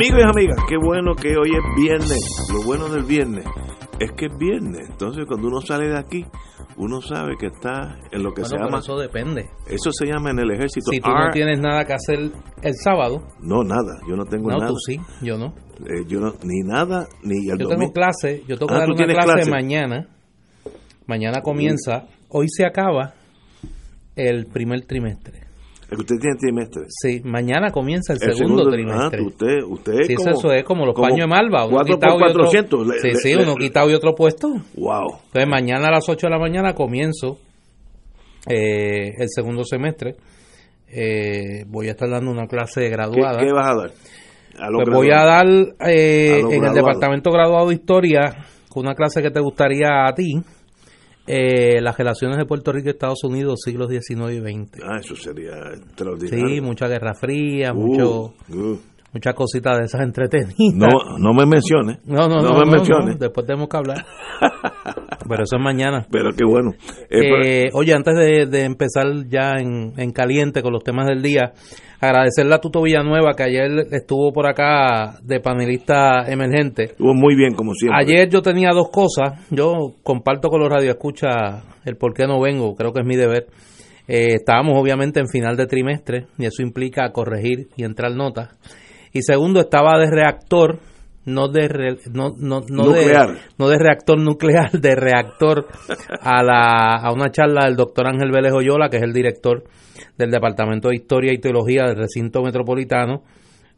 Amigos y amigas, qué bueno que hoy es viernes. Lo bueno del viernes es que es viernes. Entonces, cuando uno sale de aquí, uno sabe que está en lo que se Bueno, llama. eso depende. Eso se llama en el ejército. Si tú no tienes nada que hacer el sábado, No, nada. Yo no tengo no, nada. tú sí, yo no. Eh, yo no, ni nada, ni el Yo tengo clase, yo tengo que Ah, dar ¿tú una clase? mañana. Mañana comienza, hoy se acaba el primer trimestre. Es que usted tiene trimestre. Sí, mañana comienza el, El segundo, Ah, trimestre. usted, usted Sí, como, eso es como los como paños de Malva, uno quitado por y otro- 400. Le- sí, le- sí, le- uno quitado y otro puesto. Wow. Entonces mañana a las 8 de la mañana comienzo eh, el segundo semestre. Eh, voy a estar dando una clase ¿Qué, graduada. qué vas a dar? A Pues voy a dar eh, A en el graduado. Departamento Graduado de Historia una clase que te gustaría a ti, eh, las relaciones de Puerto Rico y Estados Unidos, siglos XIX y XX. Ah, eso sería extraordinario. Sí, mucha Guerra Fría, Uh, mucho, uh. Muchas cositas de esas entretenidas. No, no me mencione. no, no, no, me no, mencione. no, después tenemos que hablar. Pero eso es mañana. Pero qué bueno. Eh, Eh, oye, antes de, de empezar ya en, en caliente con los temas del día, agradecerle a Tuto Villanueva que ayer estuvo por acá de panelista emergente. Estuvo muy bien, como siempre. Ayer yo tenía dos cosas. Yo comparto con los radioescuchas el por qué no vengo, creo que es mi deber. Eh, estábamos obviamente en final de trimestre y eso implica corregir y entrar notas. Y segundo, estaba de reactor, no de re- no, no, no Nuclear. de no de reactor nuclear, de reactor a la a una charla del doctor Ángel Vélez Oyola, que es el director del Departamento de Historia y Teología del Recinto Metropolitano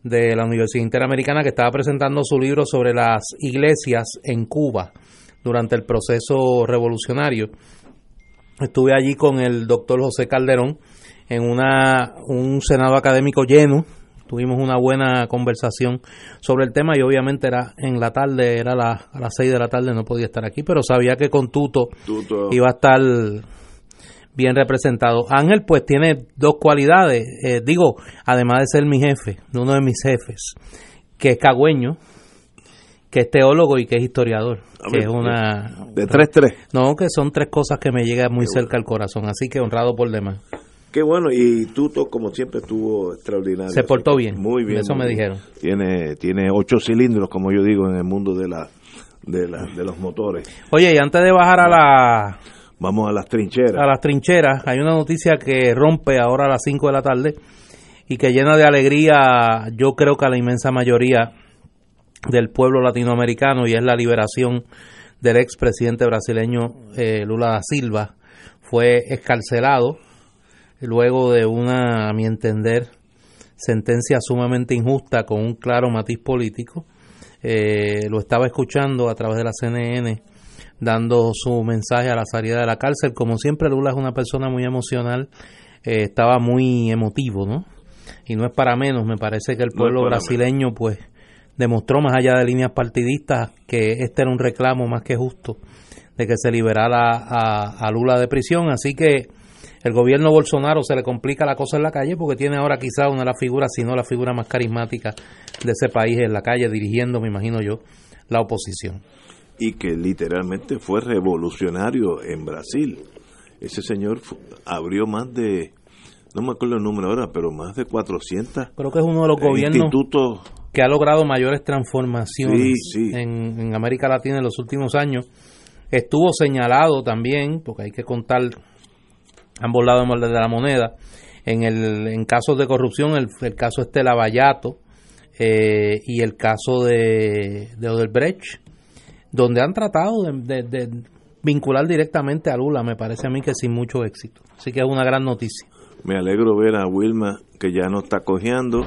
de la Universidad Interamericana que estaba presentando su libro sobre las iglesias en Cuba durante el proceso revolucionario. Estuve allí con el doctor José Calderón en una, un senado académico lleno. Tuvimos una buena conversación sobre el tema y obviamente era en la tarde, era la- a las 6 de la tarde, no podía estar aquí, pero sabía que con Tuto Tuto. iba a estar bien representado. Ángel pues tiene dos cualidades, eh, digo, además de ser mi jefe, uno de mis jefes, que es cagüeño, que es teólogo y que es historiador, A que ver, es una... De 3-3. No, que son tres cosas que me llegan muy cerca al corazón, así que honrado por demás. Qué bueno. Y Tuto, como siempre, estuvo extraordinario. Se portó bien. Muy bien. Eso me dijeron. Tiene, tiene ocho cilindros, como yo digo, en el mundo de, la, de, la, de los motores. Oye, y antes de bajar a, la, Vamos a las trincheras. a las trincheras, hay una noticia que rompe ahora a las 5 de la tarde y que llena de alegría, yo creo que a la inmensa mayoría del pueblo latinoamericano y es la liberación del expresidente brasileño eh, Lula da Silva. Fue escarcelado luego de una, a mi entender, sentencia sumamente injusta con un claro matiz político. Eh, lo estaba escuchando a través de la CNN dando su mensaje a la salida de la cárcel. Como siempre, Lula es una persona muy emocional, eh, estaba muy emotivo, ¿no? Y no es para menos, me parece que el pueblo brasileño, pues, demostró más allá de líneas partidistas que este era un reclamo más que justo de que se liberara a, a Lula de prisión. Así que el gobierno Bolsonaro se le complica la cosa en la calle porque tiene ahora quizá una de las figuras, si no la figura más carismática de ese país en la calle, dirigiendo, me imagino yo, la oposición. Y que literalmente fue revolucionario en Brasil. Ese señor abrió más de, no me acuerdo el número ahora, pero más de 400 Creo que es uno de los gobiernos institutos. que ha logrado mayores transformaciones Sí, sí. En, en América Latina en los últimos años. Estuvo señalado también, porque hay que contar ambos lados de la moneda, en, el, en casos de corrupción, el, el caso este Lavallato eh, y el caso de, de Odebrecht, donde han tratado de, de- de vincular directamente a Lula, me parece a mí que sin mucho éxito. Así que es una gran noticia. Me alegro ver a Wilma que ya no está cojeando.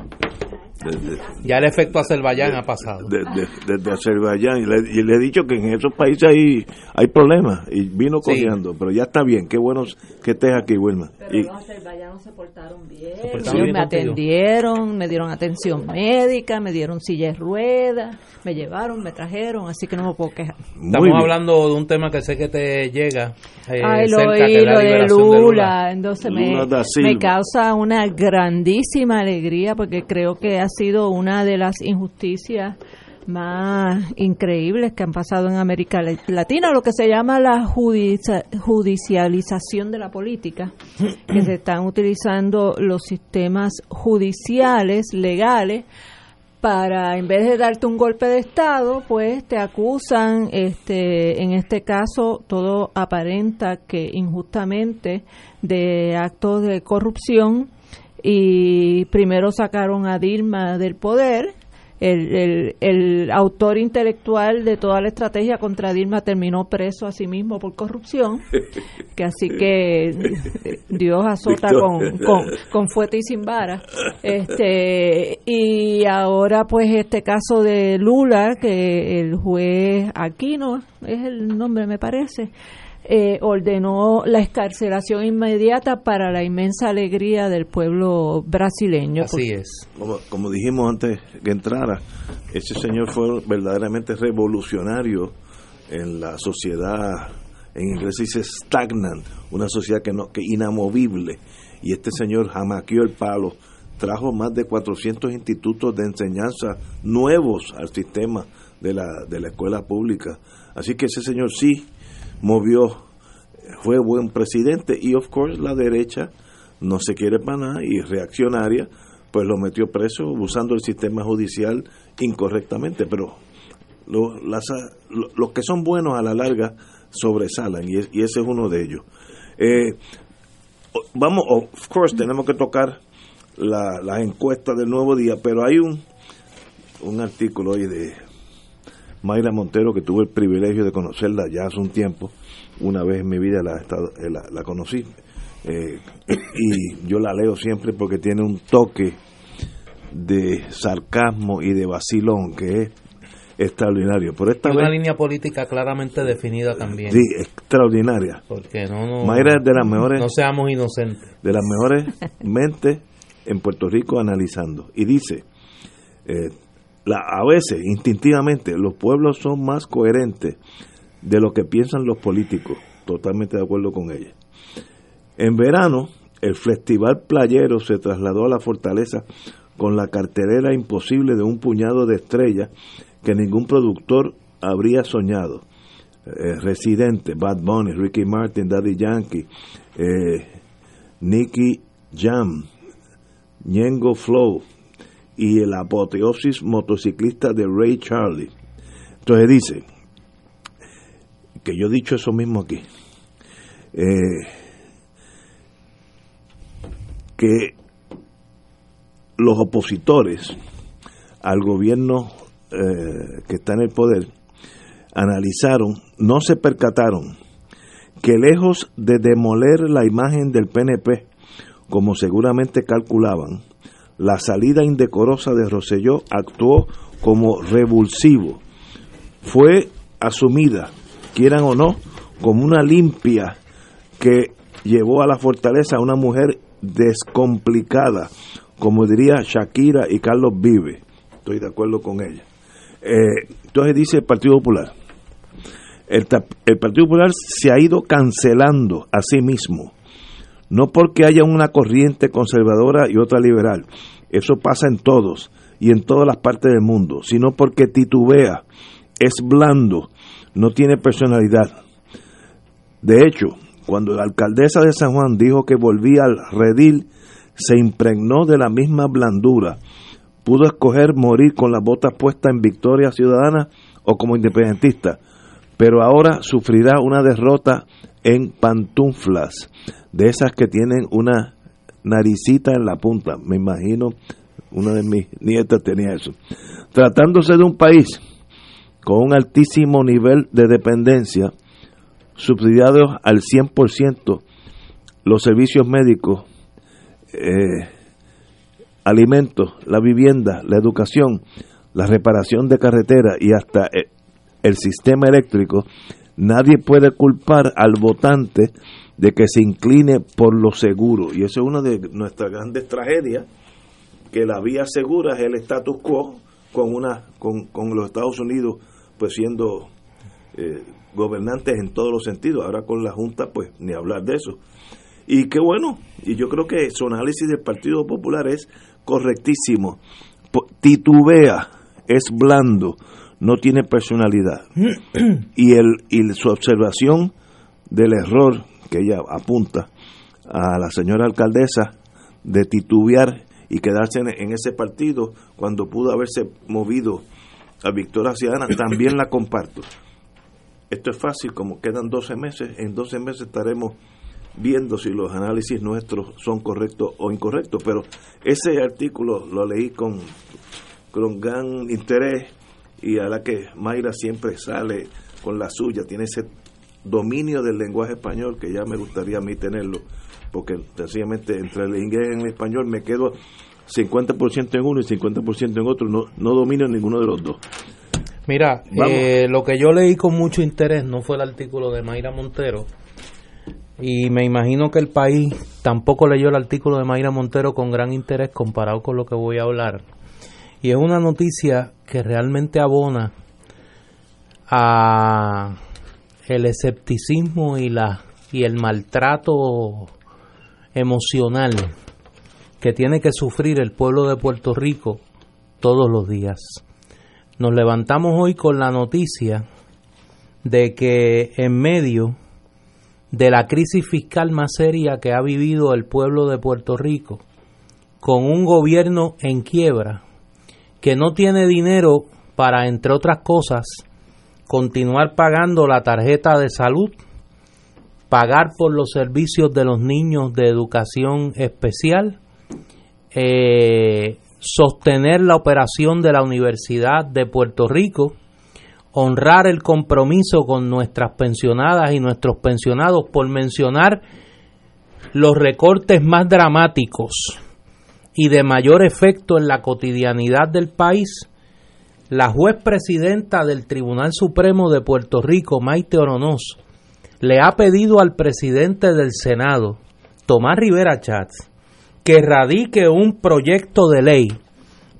Ya el efecto Azerbaiyán ha pasado. Desde, Azerbaiyán. Y le, he dicho que en esos países hay, hay problemas. Y vino cojeando. Pero ya está bien. Qué bueno que estés aquí, Wilma. Pero los azerbaiyanos se portaron bien. me atendieron, me dieron atención médica, me dieron silla de ruedas, me llevaron, me trajeron. Así que no me puedo quejar. Estamos hablando de un tema que sé que te llega. Eh, Ay, lo oí, lo de Lula. Entonces me, me causa una grandísima alegría porque creo que ha sido una de las injusticias más increíbles que han pasado en América Latina, lo que se llama la judicialización de la política, que se están utilizando los sistemas judiciales, legales, para en vez de darte un golpe de estado, pues te acusan, este, en este caso todo aparenta que injustamente de actos de corrupción y primero sacaron a Dilma del poder. El, el, autor intelectual de toda la estrategia contra Dilma terminó preso a sí mismo por corrupción, que así que Dios azota con, con, fuete y sin vara. Este, y ahora pues este caso de Lula, que el juez Aquino, es el nombre me parece, eh, ordenó la escarcelación inmediata para la inmensa alegría del pueblo brasileño. Así es. Como, dijimos antes que entrara, ese señor fue verdaderamente revolucionario en la sociedad, en inglés se dice stagnant, una sociedad que, no, que inamovible. Y este señor jamaqueó el palo, trajo más de 400 institutos de enseñanza nuevos al sistema de la, de la escuela pública. Así que ese señor sí movió, fue buen presidente y of course la derecha no se quiere para nada y reaccionaria, pues lo metió preso usando el sistema judicial incorrectamente, pero los que son buenos a la larga sobresalen y, ese es uno de ellos. Eh, vamos, of course, tenemos que tocar las la encuestas del nuevo día, pero hay un, un artículo hoy de Mayra Montero, que tuve el privilegio de conocerla ya hace un tiempo, una vez en mi vida la, eh, la, conocí, eh, y yo la leo siempre porque tiene un toque de sarcasmo y de vacilón que es extraordinario. Por esta una línea política claramente definida también. Sí, extraordinaria. Porque no, Mayra es de las mejores. No seamos inocentes. De las mejores mentes en Puerto Rico analizando. Y dice: eh, a veces, instintivamente, los pueblos son más coherentes de lo que piensan los políticos. Totalmente de acuerdo con ella. En verano, el festival playero se trasladó a la fortaleza con la carterera imposible de un puñado de estrellas que ningún productor habría soñado. Eh, Residente, Bad Bunny, Ricky Martin, Daddy Yankee, eh, Nicky Jam, Ñengo Flow, y el apoteosis motociclista de Ray Charlie. Entonces dice, que yo he dicho eso mismo aquí, eh, que los opositores al gobierno eh, que está en el poder analizaron, no se percataron que lejos de demoler la imagen del PNP, como seguramente calculaban, la salida indecorosa de Roselló actuó como revulsivo. Fue asumida, quieran o no, como una limpia que llevó a la fortaleza a una mujer descomplicada, como diría Shakira y Carlos Vive. Estoy de acuerdo con ella. Eh, entonces dice el Partido Popular. El, el Partido Popular se ha ido cancelando a sí mismo no porque haya una corriente conservadora y otra liberal, eso pasa en todos y en todas las partes del mundo, sino porque titubea, es blando, no tiene personalidad. De hecho, cuando la alcaldesa de San Juan dijo que volvía al redil, se impregnó de la misma blandura. Pudo escoger morir con las botas puestas en Victoria Ciudadana o como independentista, pero ahora sufrirá una derrota en pantuflas de esas que tienen una naricita en la punta. Me imagino, una de mis nietas tenía eso. Tratándose de un país con un altísimo nivel de dependencia, subsidiados al 100% los servicios médicos, eh, alimentos, la vivienda, la educación, la reparación de carreteras y hasta eh, el sistema eléctrico, nadie puede culpar al votante de que se incline por lo seguro. Y eso es una de nuestras grandes tragedias, que la vía segura es el status quo con, una, con, con los Estados Unidos pues siendo eh, gobernantes en todos los sentidos. Ahora con la Junta, pues ni hablar de eso. Y qué bueno, y yo creo que su análisis del Partido Popular es correctísimo. Titubea, es blando, no tiene personalidad. y, el, y su observación del error que ella apunta a la señora alcaldesa de titubear y quedarse en, ese partido cuando pudo haberse movido a Victoria Ciudadana, también la comparto. Esto es fácil, como quedan 12 meses, en 12 meses estaremos viendo si los análisis nuestros son correctos o incorrectos, pero ese artículo lo leí con, con gran interés y a la que Mayra siempre sale con la suya, tiene ese dominio del lenguaje español que ya me gustaría a mí tenerlo, porque sencillamente entre el inglés y el español me quedo 50% en uno y 50% en otro, no, no domino ninguno de los dos. Mira, eh, lo que yo leí con mucho interés no fue el artículo de Mayra Montero, y me imagino que el país tampoco leyó el artículo de Mayra Montero con gran interés comparado con lo que voy a hablar. Y es una noticia que realmente abona a el escepticismo y la y el maltrato emocional que tiene que sufrir el pueblo de Puerto Rico todos los días. Nos levantamos hoy con la noticia de que en medio de la crisis fiscal más seria que ha vivido el pueblo de Puerto Rico, con un gobierno en quiebra, que no tiene dinero para, entre otras cosas, continuar pagando la tarjeta de salud, pagar por los servicios de los niños de educación especial, eh, sostener la operación de la Universidad de Puerto Rico, honrar el compromiso con nuestras pensionadas y nuestros pensionados, por mencionar los recortes más dramáticos y de mayor efecto en la cotidianidad del país, la juez presidenta del Tribunal Supremo de Puerto Rico, Maite Oronoz, le ha pedido al presidente del Senado, Tomás Rivera Chats, que radique un proyecto de ley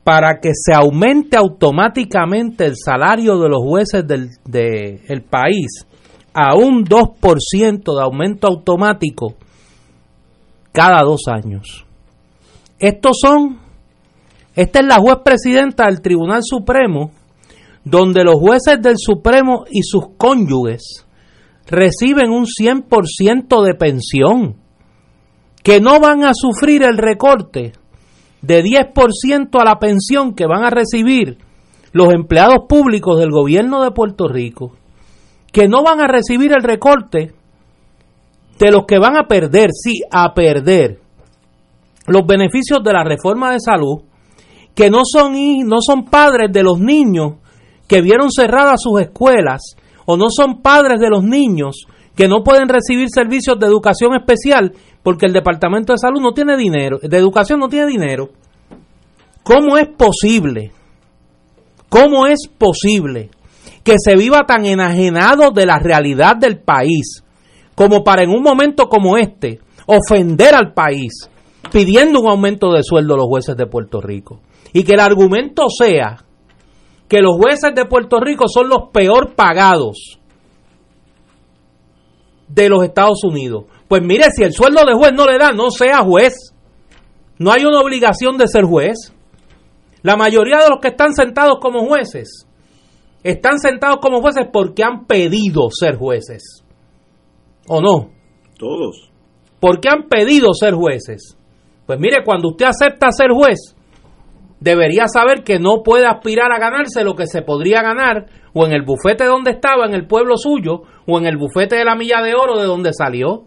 para que se aumente automáticamente el salario de los jueces del de país a un 2% de aumento automático cada dos años. Estos son esta es la juez presidenta del Tribunal Supremo, donde los jueces del Supremo y sus cónyuges reciben un 100% de pensión, que no van a sufrir el recorte de 10% a la pensión que van a recibir los empleados públicos del gobierno de Puerto Rico, que no van a recibir el recorte de los que van a perder, sí, a perder los beneficios de la reforma de salud, que no son, no son padres de los niños que vieron cerradas sus escuelas o no son padres de los niños que no pueden recibir servicios de educación especial porque el Departamento de Salud no tiene dinero, de educación no tiene dinero. ¿Cómo es posible? ¿Cómo es posible que se viva tan enajenado de la realidad del país como para en un momento como este ofender al país pidiendo un aumento de sueldo a los jueces de Puerto Rico? Y que el argumento sea que los jueces de Puerto Rico son los peor pagados de los Estados Unidos. Pues mire, si el sueldo de juez no le da, no sea juez. No hay una obligación de ser juez. La mayoría de los que están sentados como jueces están sentados como jueces porque han pedido ser jueces. ¿O no? Todos. Porque han pedido ser jueces. Pues mire, cuando usted acepta ser juez, debería saber que no puede aspirar a ganarse lo que se podría ganar o en el bufete donde estaba, en el pueblo suyo, o en el bufete de la milla de oro de donde salió.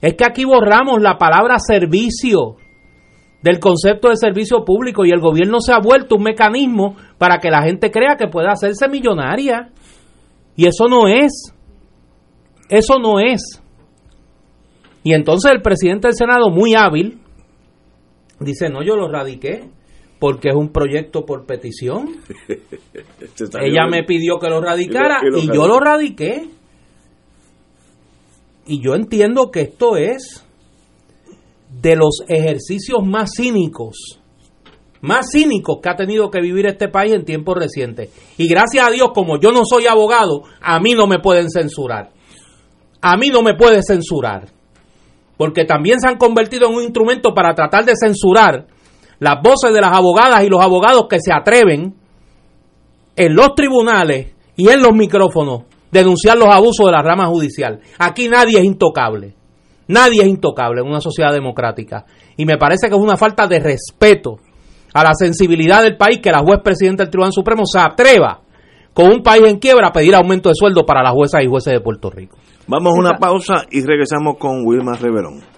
Es que aquí borramos la palabra servicio del concepto de servicio público y el gobierno se ha vuelto un mecanismo para que la gente crea que puede hacerse millonaria. Y eso no es. Eso no es. Y entonces el presidente del Senado, muy hábil, dice, no, yo lo radiqué porque es un proyecto por petición. Ella me pidió que lo radicara y, yo lo radiqué. Y yo entiendo que esto es de los ejercicios más cínicos, más cínicos que ha tenido que vivir este país en tiempos recientes. Y gracias a Dios, como yo no soy abogado, a mí no me pueden censurar. A mí no me puede censurar. Porque también se han convertido en un instrumento para tratar de censurar las voces de las abogadas y los abogados que se atreven en los tribunales y en los micrófonos denunciar los abusos de la rama judicial. Aquí nadie es intocable. Nadie es intocable en una sociedad democrática. Y me parece que es una falta de respeto a la sensibilidad del país que la juez presidenta del Tribunal Supremo se atreva con un país en quiebra a pedir aumento de sueldo para las juezas y jueces de Puerto Rico. Vamos a una pausa y regresamos con Wilma Reverón.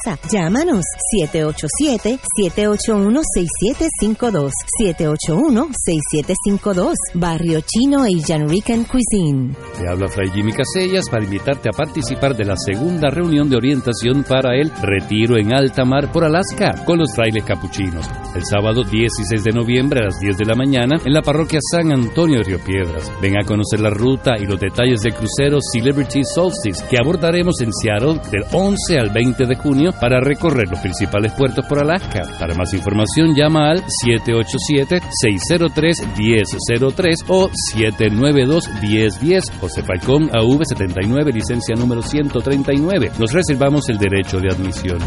Llámanos 787-781-6752. 781-6752. Barrio Chino Asian Rican Cuisine. Te habla Fray Jimmy Casellas para invitarte a participar de la segunda reunión de orientación para el Retiro en Alta Mar por Alaska con los frailes capuchinos. El sábado 16 de noviembre a las 10 de la mañana en la parroquia San Antonio de Río Piedras. Ven a conocer la ruta y los detalles del crucero Celebrity Solstice que abordaremos en Seattle del 11 al 20 de junio para recorrer los principales puertos por Alaska. Para más información llama al 787-603-1003 o 792-1010. José Falcón, AV79, licencia número 139. Nos reservamos el derecho de admisión.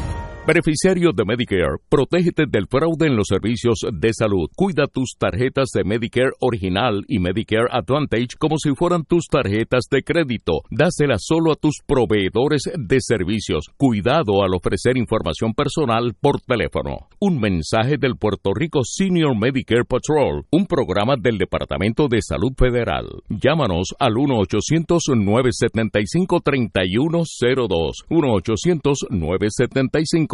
Beneficiario de Medicare, protégete del fraude en los servicios de salud. Cuida tus tarjetas de Medicare original y Medicare Advantage como si fueran tus tarjetas de crédito. Dáselas solo a tus proveedores de servicios. Cuidado al ofrecer información personal por teléfono. Un mensaje del Puerto Rico Senior Medicare Patrol, un programa del Departamento de Salud Federal. Llámanos al 1-800-975-3102. 1-800-975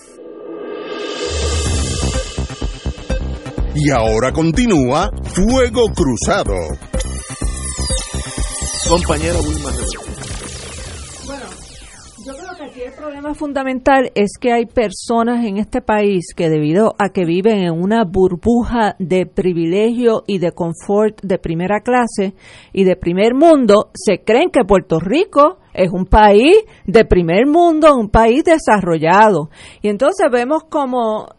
Y ahora continúa Fuego Cruzado. Compañera Wilma. Bueno, yo creo que aquí el problema fundamental es que hay personas en este país que debido a que viven en una burbuja de privilegio y de confort de primera clase y de primer mundo, se creen que Puerto Rico es un país de primer mundo, un país desarrollado. Y entonces vemos como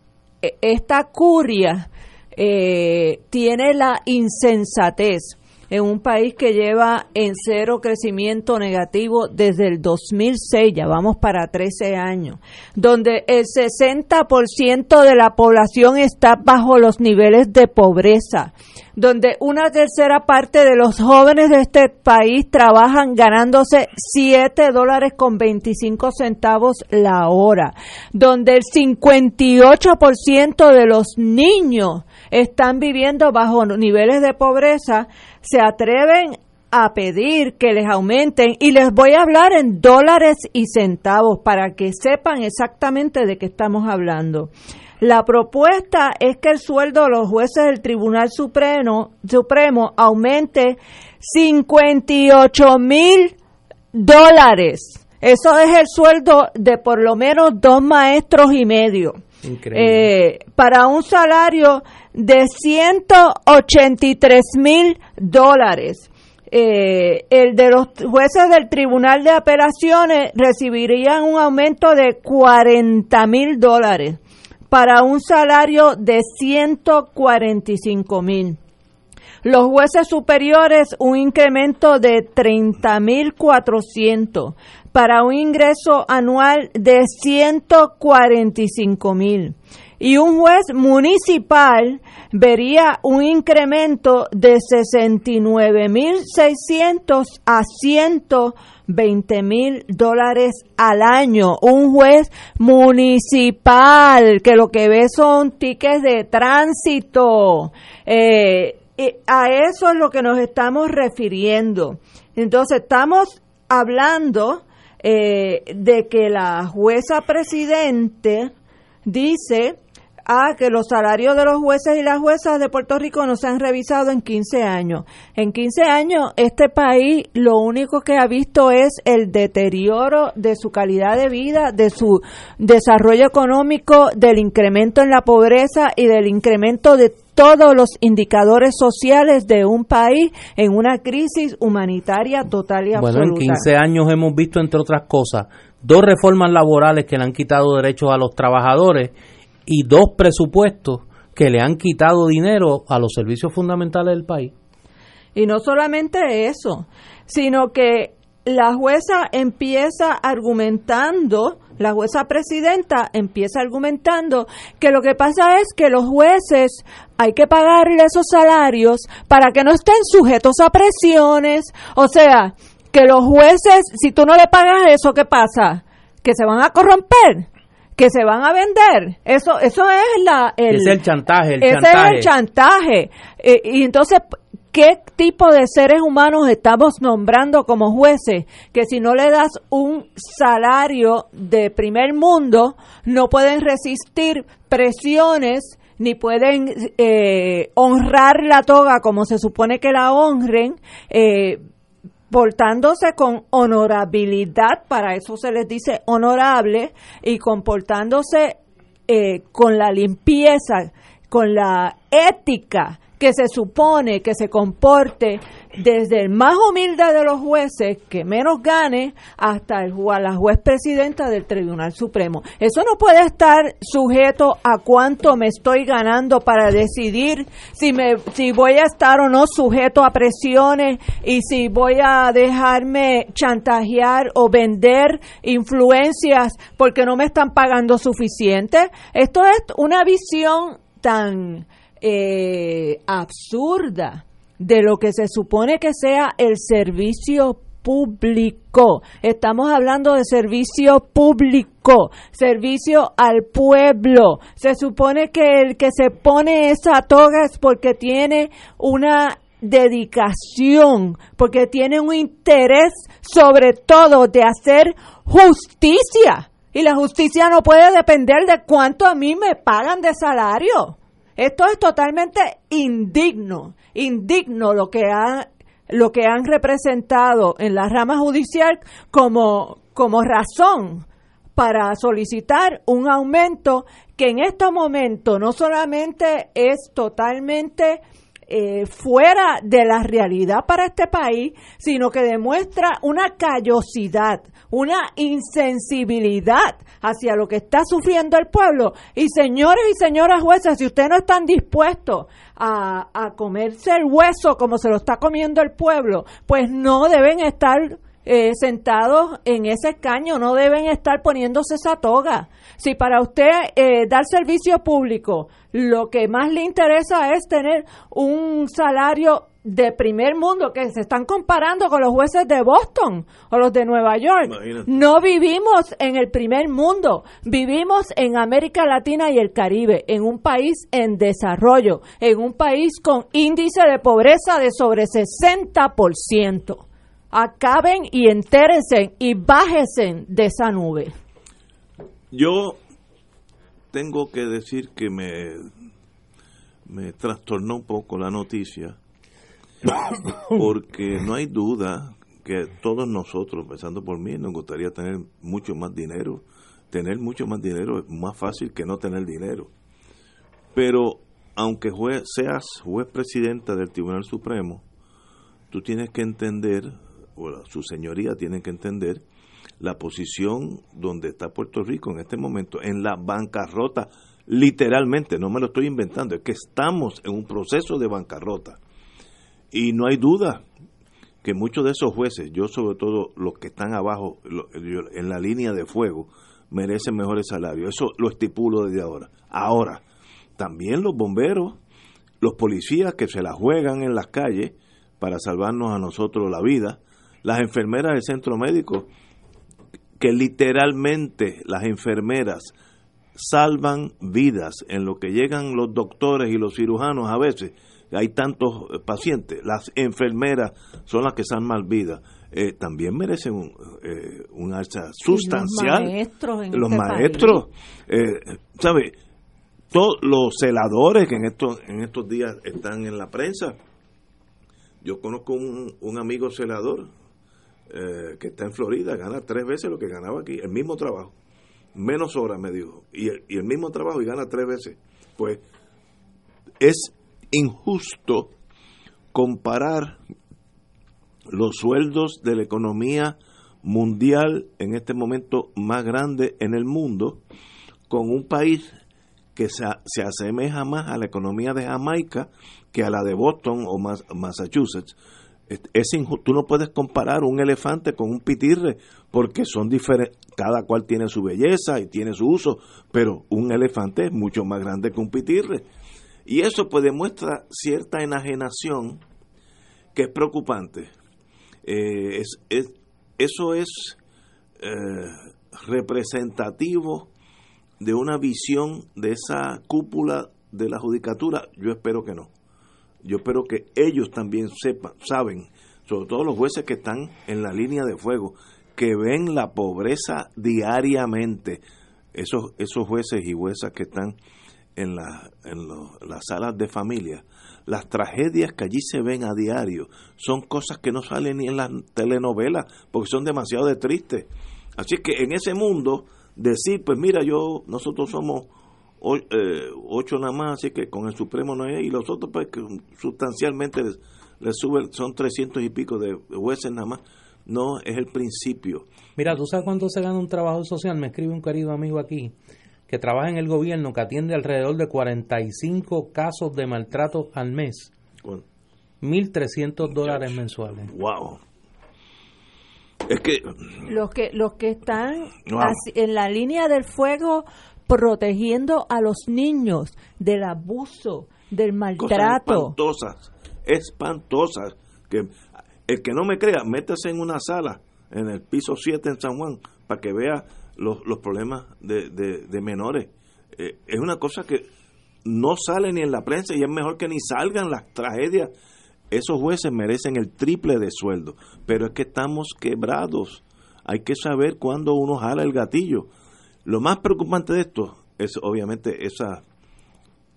eh, esta curia eh, tiene la insensatez en un país que lleva en cero crecimiento negativo desde el 2006, ya vamos para 13 años, donde el 60% de la población está bajo los niveles de pobreza, donde una tercera parte de los jóvenes de este país trabajan ganándose 7 dólares con 25 centavos la hora, donde el 58% de los niños están viviendo bajo niveles de pobreza, se atreven a pedir que les aumenten y les voy a hablar en dólares y centavos para que sepan exactamente de qué estamos hablando. La propuesta es que el sueldo de los jueces del Tribunal Supremo, Supremo aumente 58 mil dólares. Eso es el sueldo de por lo menos dos maestros y medio. Eh, para un salario de 183 mil dólares. eh, el de los jueces del Tribunal de Apelaciones recibirían un aumento de 40 mil dólares para un salario de 145 mil. Los jueces superiores un incremento de 30 mil 400 para un ingreso anual de 145 mil y un juez municipal vería un incremento de 69.600 a 120 mil dólares al año. Un juez municipal que lo que ve son tickets de tránsito. Eh, a eso es lo que nos estamos refiriendo. Entonces estamos hablando eh, de que la jueza presidente dice a que los salarios de los jueces y las juezas de Puerto Rico no se han revisado en 15 años. En 15 años este país lo único que ha visto es el deterioro de su calidad de vida, de su desarrollo económico, del incremento en la pobreza y del incremento de todos los indicadores sociales de un país en una crisis humanitaria total y absoluta. Bueno, en 15 años hemos visto, entre otras cosas, dos reformas laborales que le han quitado derechos a los trabajadores y dos presupuestos que le han quitado dinero a los servicios fundamentales del país. Y no solamente eso, sino que la jueza empieza argumentando, la jueza presidenta empieza argumentando que lo que pasa es que los jueces hay que pagarle esos salarios para que no estén sujetos a presiones. O sea, que los jueces, si tú no le pagas eso, ¿qué pasa? Que se van a corromper que se van a vender. Eso eso es la el, es el chantaje, el ese chantaje. es el chantaje. Eh, y entonces ¿qué tipo de seres humanos estamos nombrando como jueces? Que si no le das un salario de primer mundo, no pueden resistir presiones ni pueden eh, honrar la toga como se supone que la honren, eh, portándose con honorabilidad, para eso se les dice honorable, y comportándose eh, con la limpieza, con la ética que se supone que se comporte desde el más humilde de los jueces, que menos gane, hasta el, la juez presidenta del Tribunal Supremo. Eso no puede estar sujeto a cuánto me estoy ganando para decidir si, me, si voy a estar o no sujeto a presiones y si voy a dejarme chantajear o vender influencias porque no me están pagando suficiente. Esto es una visión tan eh, absurda de lo que se supone que sea el servicio público. Estamos hablando de servicio público, servicio al pueblo. Se supone que el que se pone esa toga es porque tiene una dedicación, porque tiene un interés sobre todo de hacer justicia. Y la justicia no puede depender de cuánto a mí me pagan de salario. Esto es totalmente indigno, indigno lo que ha, lo que han representado en la rama judicial como, como razón para solicitar un aumento que en estos momentos no solamente es totalmente eh, fuera de la realidad para este país, sino que demuestra una callosidad, una insensibilidad hacia lo que está sufriendo el pueblo. Y señores y señoras jueces, si ustedes no están dispuestos a, a comerse el hueso como se lo está comiendo el pueblo, pues no deben estar eh, sentados en ese escaño, no deben estar poniéndose esa toga. Si para usted eh, dar servicio público lo que más le interesa es tener un salario de primer mundo, que se están comparando con los jueces de Boston o los de Nueva York. No vivimos en el primer mundo, vivimos en América Latina y el Caribe, en un país en desarrollo, en un país con índice de pobreza de sobre 60% acaben y entérense y bájense de esa nube. Yo tengo que decir que me, me trastornó un poco la noticia, porque no hay duda que todos nosotros, empezando por mí, nos gustaría tener mucho más dinero. Tener mucho más dinero es más fácil que no tener dinero. Pero aunque seas juez presidenta del Tribunal Supremo, tú tienes que entender, o su señoría tiene que entender, la posición donde está Puerto Rico en este momento, en la bancarrota, literalmente, no me lo estoy inventando, es que estamos en un proceso de bancarrota. Y no hay duda que muchos de esos jueces, yo sobre todo los que están abajo en la línea de fuego, merecen mejores salarios. Eso lo estipulo desde ahora. Ahora, también los bomberos, los policías que se la juegan en las calles para salvarnos a nosotros la vida, las enfermeras del centro médico, que literalmente las enfermeras salvan vidas en lo que llegan los doctores y los cirujanos a veces hay tantos pacientes las enfermeras son las que salvan vidas eh, también merecen un, eh, un alza sustancial. los maestros, en los este maestros eh, ¿sabe? Todos los celadores que en estos, en estos días están en la prensa. Yo conozco un, un amigo celador eh, que está en Florida, gana tres veces lo que ganaba aquí, el mismo trabajo, menos horas me dijo, y el mismo trabajo y gana tres veces. Pues es injusto comparar los sueldos de la economía mundial en este momento más grande en el mundo con un país que se, se asemeja más a la economía de Jamaica que a la de Boston o Massachusetts. Es Tú no puedes comparar un elefante con un pitirre porque son diferentes, cada cual tiene su belleza y tiene su uso, pero un elefante es mucho más grande que un pitirre. Y eso pues demuestra cierta enajenación que es preocupante. Eh, es, es, eso es eh, representativo de una visión de esa cúpula de la judicatura. Yo espero que no. Yo espero que ellos también sepan, saben, sobre todo los jueces que están en la línea de fuego, que ven la pobreza diariamente. Esos, esos jueces y juezas que están en, la, en las salas de familia, las tragedias que allí se ven a diario son cosas que no salen ni en las telenovelas porque son demasiado de tristes. Así que en ese mundo decir, pues mira, yo nosotros somos eh, ocho nada más, así que con el Supremo no hay, y los otros pues que sustancialmente les, les suben, son trescientos y pico de jueces nada más. No, es el principio. Mira, ¿tú sabes cuánto se gana un trabajo social? Me escribe un querido amigo aquí que trabaja en el gobierno, que atiende alrededor de 45 casos de maltrato al mes. 1.300 dólares mensuales. ¡Wow! Es que... Los que, los que están en la línea del fuego protegiendo a los niños del abuso, del maltrato. espantosas, espantosas. Que el que no me crea, métase en una sala en el piso 7 en San Juan para que vea los, los problemas de, de, menores. Eh, es una cosa que no sale ni en la prensa y es mejor que ni salgan las tragedias. Esos jueces merecen el triple de sueldo, pero es que estamos quebrados. Hay que saber cuándo uno jala el gatillo. Lo más preocupante de esto es obviamente esa,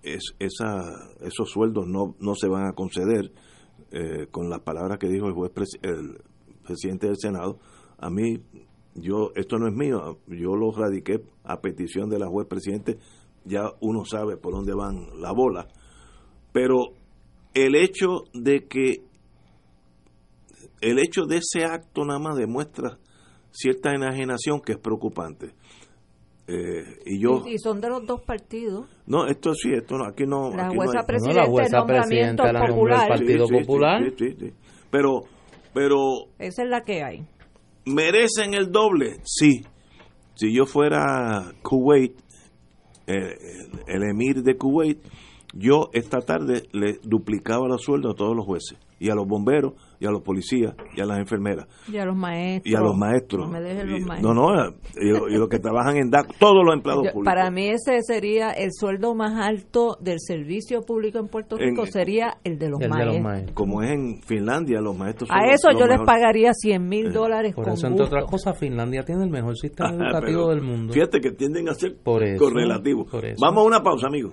es, esa, esos sueldos no, no se van a conceder eh, con las palabras que dijo el juez el presidente del Senado. A mí yo esto no es mío, yo lo radiqué a petición de la juez presidente, ya uno sabe por dónde van la bola, pero el hecho de que el hecho de ese acto nada más demuestra cierta enajenación que es preocupante. Eh, y yo y, son de los dos partidos no esto sí esto no aquí no la aquí jueza no presidenta no, la jueza presidenta la popular. el Partido Sí, sí, Popular sí, sí, sí. pero pero esa es la que hay ¿Merecen el doble? Sí. Si yo fuera Kuwait, eh, el emir de Kuwait, yo esta tarde le duplicaba los sueldos a todos los jueces y a los bomberos y a los policías y a las enfermeras. Y a los maestros. Y a los maestros. No me dejen los maestros. No, no, y, y los que trabajan en DAC, todos los empleados Yo- públicos. para mí ese sería el sueldo más alto del servicio público en Puerto En- Rico, sería el de los el de maestros. los maestros. Como es en Finlandia, los maestros son A eso los yo les pagaría 100 mil Eh, dólares Por con eso, entre otras cosas, Finlandia tiene el mejor sistema Ajá, educativo pero del mundo. Fíjate que tienden a ser Por eso, correlativos. por eso. Vamos a una pausa, amigos.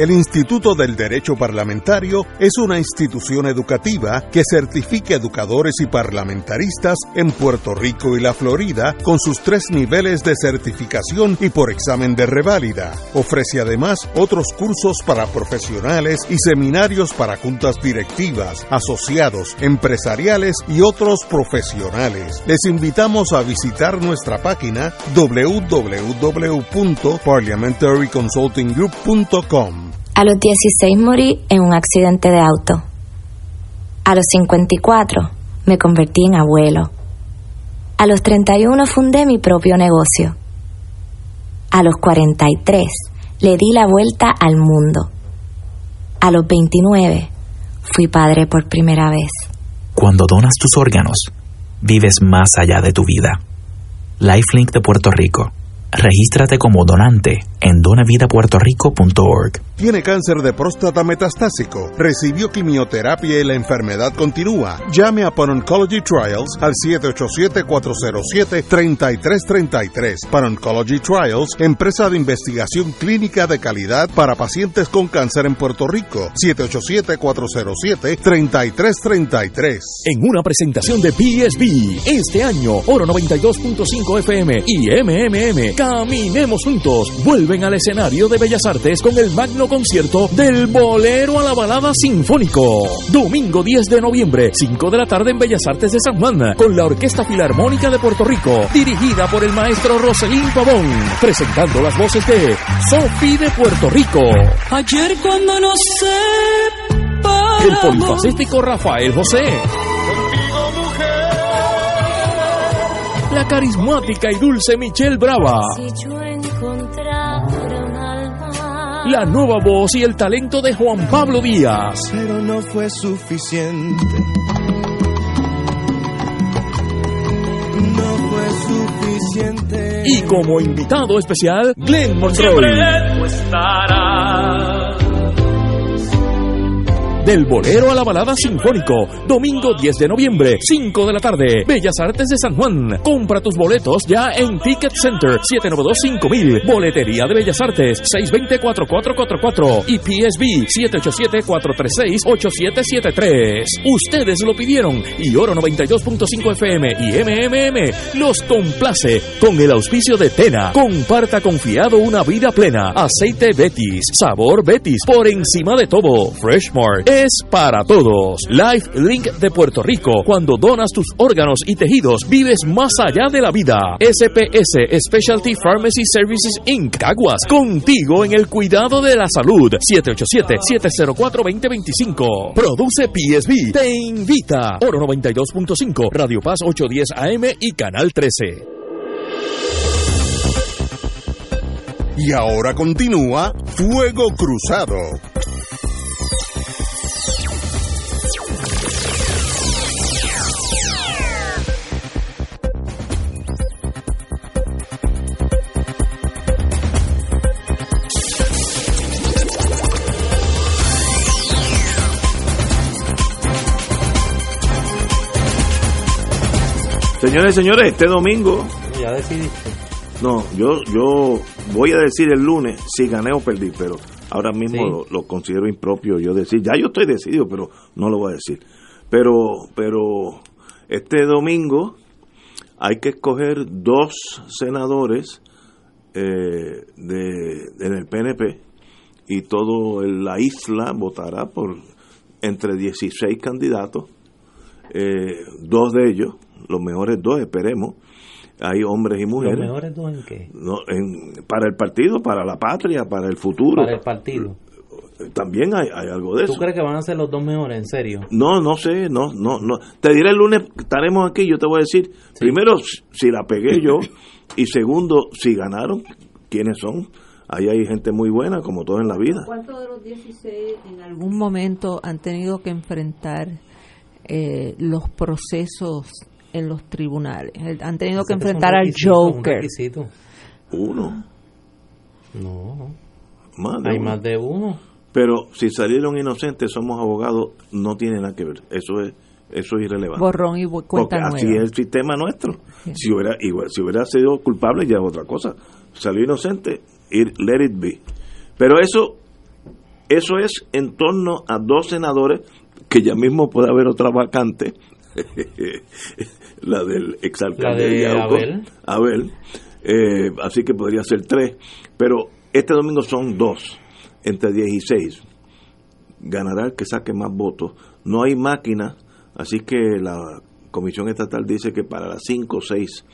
El Instituto del Derecho Parlamentario es una institución educativa que certifica educadores y parlamentaristas en Puerto Rico y la Florida con sus tres niveles de certificación y por examen de reválida. Ofrece además otros cursos para profesionales y seminarios para juntas directivas, asociados, empresariales y otros profesionales. Les invitamos a visitar nuestra página www.parliamentaryconsultinggroup.com. A los 16 morí en un accidente de auto. A los 54 me convertí en abuelo. A los 31 fundé mi propio negocio. A los 43 le di la vuelta al mundo. A los 29 fui padre por primera vez. Cuando donas tus órganos, vives más allá de tu vida. Lifelink de Puerto Rico. Regístrate como donante en donavidapuertorico.org. Tiene cáncer de próstata metastásico. Recibió quimioterapia y la enfermedad continúa. Llame a Pan Oncology Trials al 787-407-3333. Pan Oncology Trials, empresa de investigación clínica de calidad para pacientes con cáncer en Puerto Rico. 787-407-3333. En una presentación de PSB, este año, Oro 92.5 FM y MMM, caminemos juntos. Vuelven al escenario de Bellas Artes con el magno concierto del Bolero a la Balada Sinfónico. Domingo 10 de noviembre, 5 de la tarde en Bellas Artes de San Juan, con la Orquesta Filarmónica de Puerto Rico, dirigida por el maestro Roselín Pavón, presentando las voces de Sofi de Puerto Rico. Ayer cuando no sé. El polifacético Rafael José. La carismática y dulce Michelle Brava. La nueva voz y el talento de Juan Pablo Díaz. Pero no fue suficiente. No fue suficiente. Y como invitado especial, Glenn Monroy. Del bolero a la balada sinfónico. Domingo 10 de noviembre, 5 de la tarde. Bellas Artes de San Juan. Compra tus boletos ya en Ticket Center 792-5000. Boletería de Bellas Artes 620-4444 y PSB 787-436-8773. Ustedes lo pidieron y Oro 92.5 FM y MMM los complace con el auspicio de Tena. Comparta confiado una vida plena. Aceite Betis. Sabor Betis. Por encima de todo. Freshmart es para todos. Life Link de Puerto Rico. Cuando donas tus órganos y tejidos, vives más allá de la vida. SPS Specialty Pharmacy Services Inc. Caguas. Contigo en el cuidado de la salud. 787-704-2025. Produce PSB. Te invita. Oro 92.5. Radio Paz 810 AM y Canal 13. Y ahora continúa Fuego Cruzado. Señores, señores, este domingo. Ya decidiste. No, yo, yo voy a decir el lunes si gané o perdí, pero ahora mismo Sí. lo, lo considero impropio yo decir. Ya yo estoy decidido, pero no lo voy a decir. Pero, pero este domingo hay que escoger dos senadores eh, de, en el PNP y toda la isla votará por entre 16 candidatos, eh, dos de ellos, los mejores dos, esperemos, hay hombres y mujeres. ¿Los mejores dos en qué? No, en- para el partido, para la patria, para el futuro. Para el partido. También hay, hay algo de ¿Tú eso. crees que van a ser los dos mejores, en serio? No, no sé, no, no, no. Te diré el lunes, estaremos aquí, yo te voy a decir, primero, si- si la pegué yo, y segundo, si ganaron, quiénes son. Ahí hay gente muy buena, como todo en la vida. ¿Cuántos de los 16 en algún momento han tenido que enfrentar eh, los procesos en los tribunales? Eh, Han tenido que enfrentar al un Joker. Uno, No, más de hay uno. más de uno. Pero si salieron inocentes, somos abogados, no tiene nada que ver. Eso es, eso es irrelevante. Borrón y bu- cuenta Porque así nueva. es el sistema nuestro. Si hubiera igual, si hubiera sido culpable ya es otra cosa. Salió inocente, ir, let it be. Pero eso Eso es en torno a dos senadores, que ya mismo puede haber otra vacante, la del exalcalde de Yauco, Abel. Abel. Eh, así que podría ser tres. Pero este domingo son dos, entre 16. Ganará el que saque más votos. No hay máquina, así que la Comisión Estatal dice que para las 5 o 6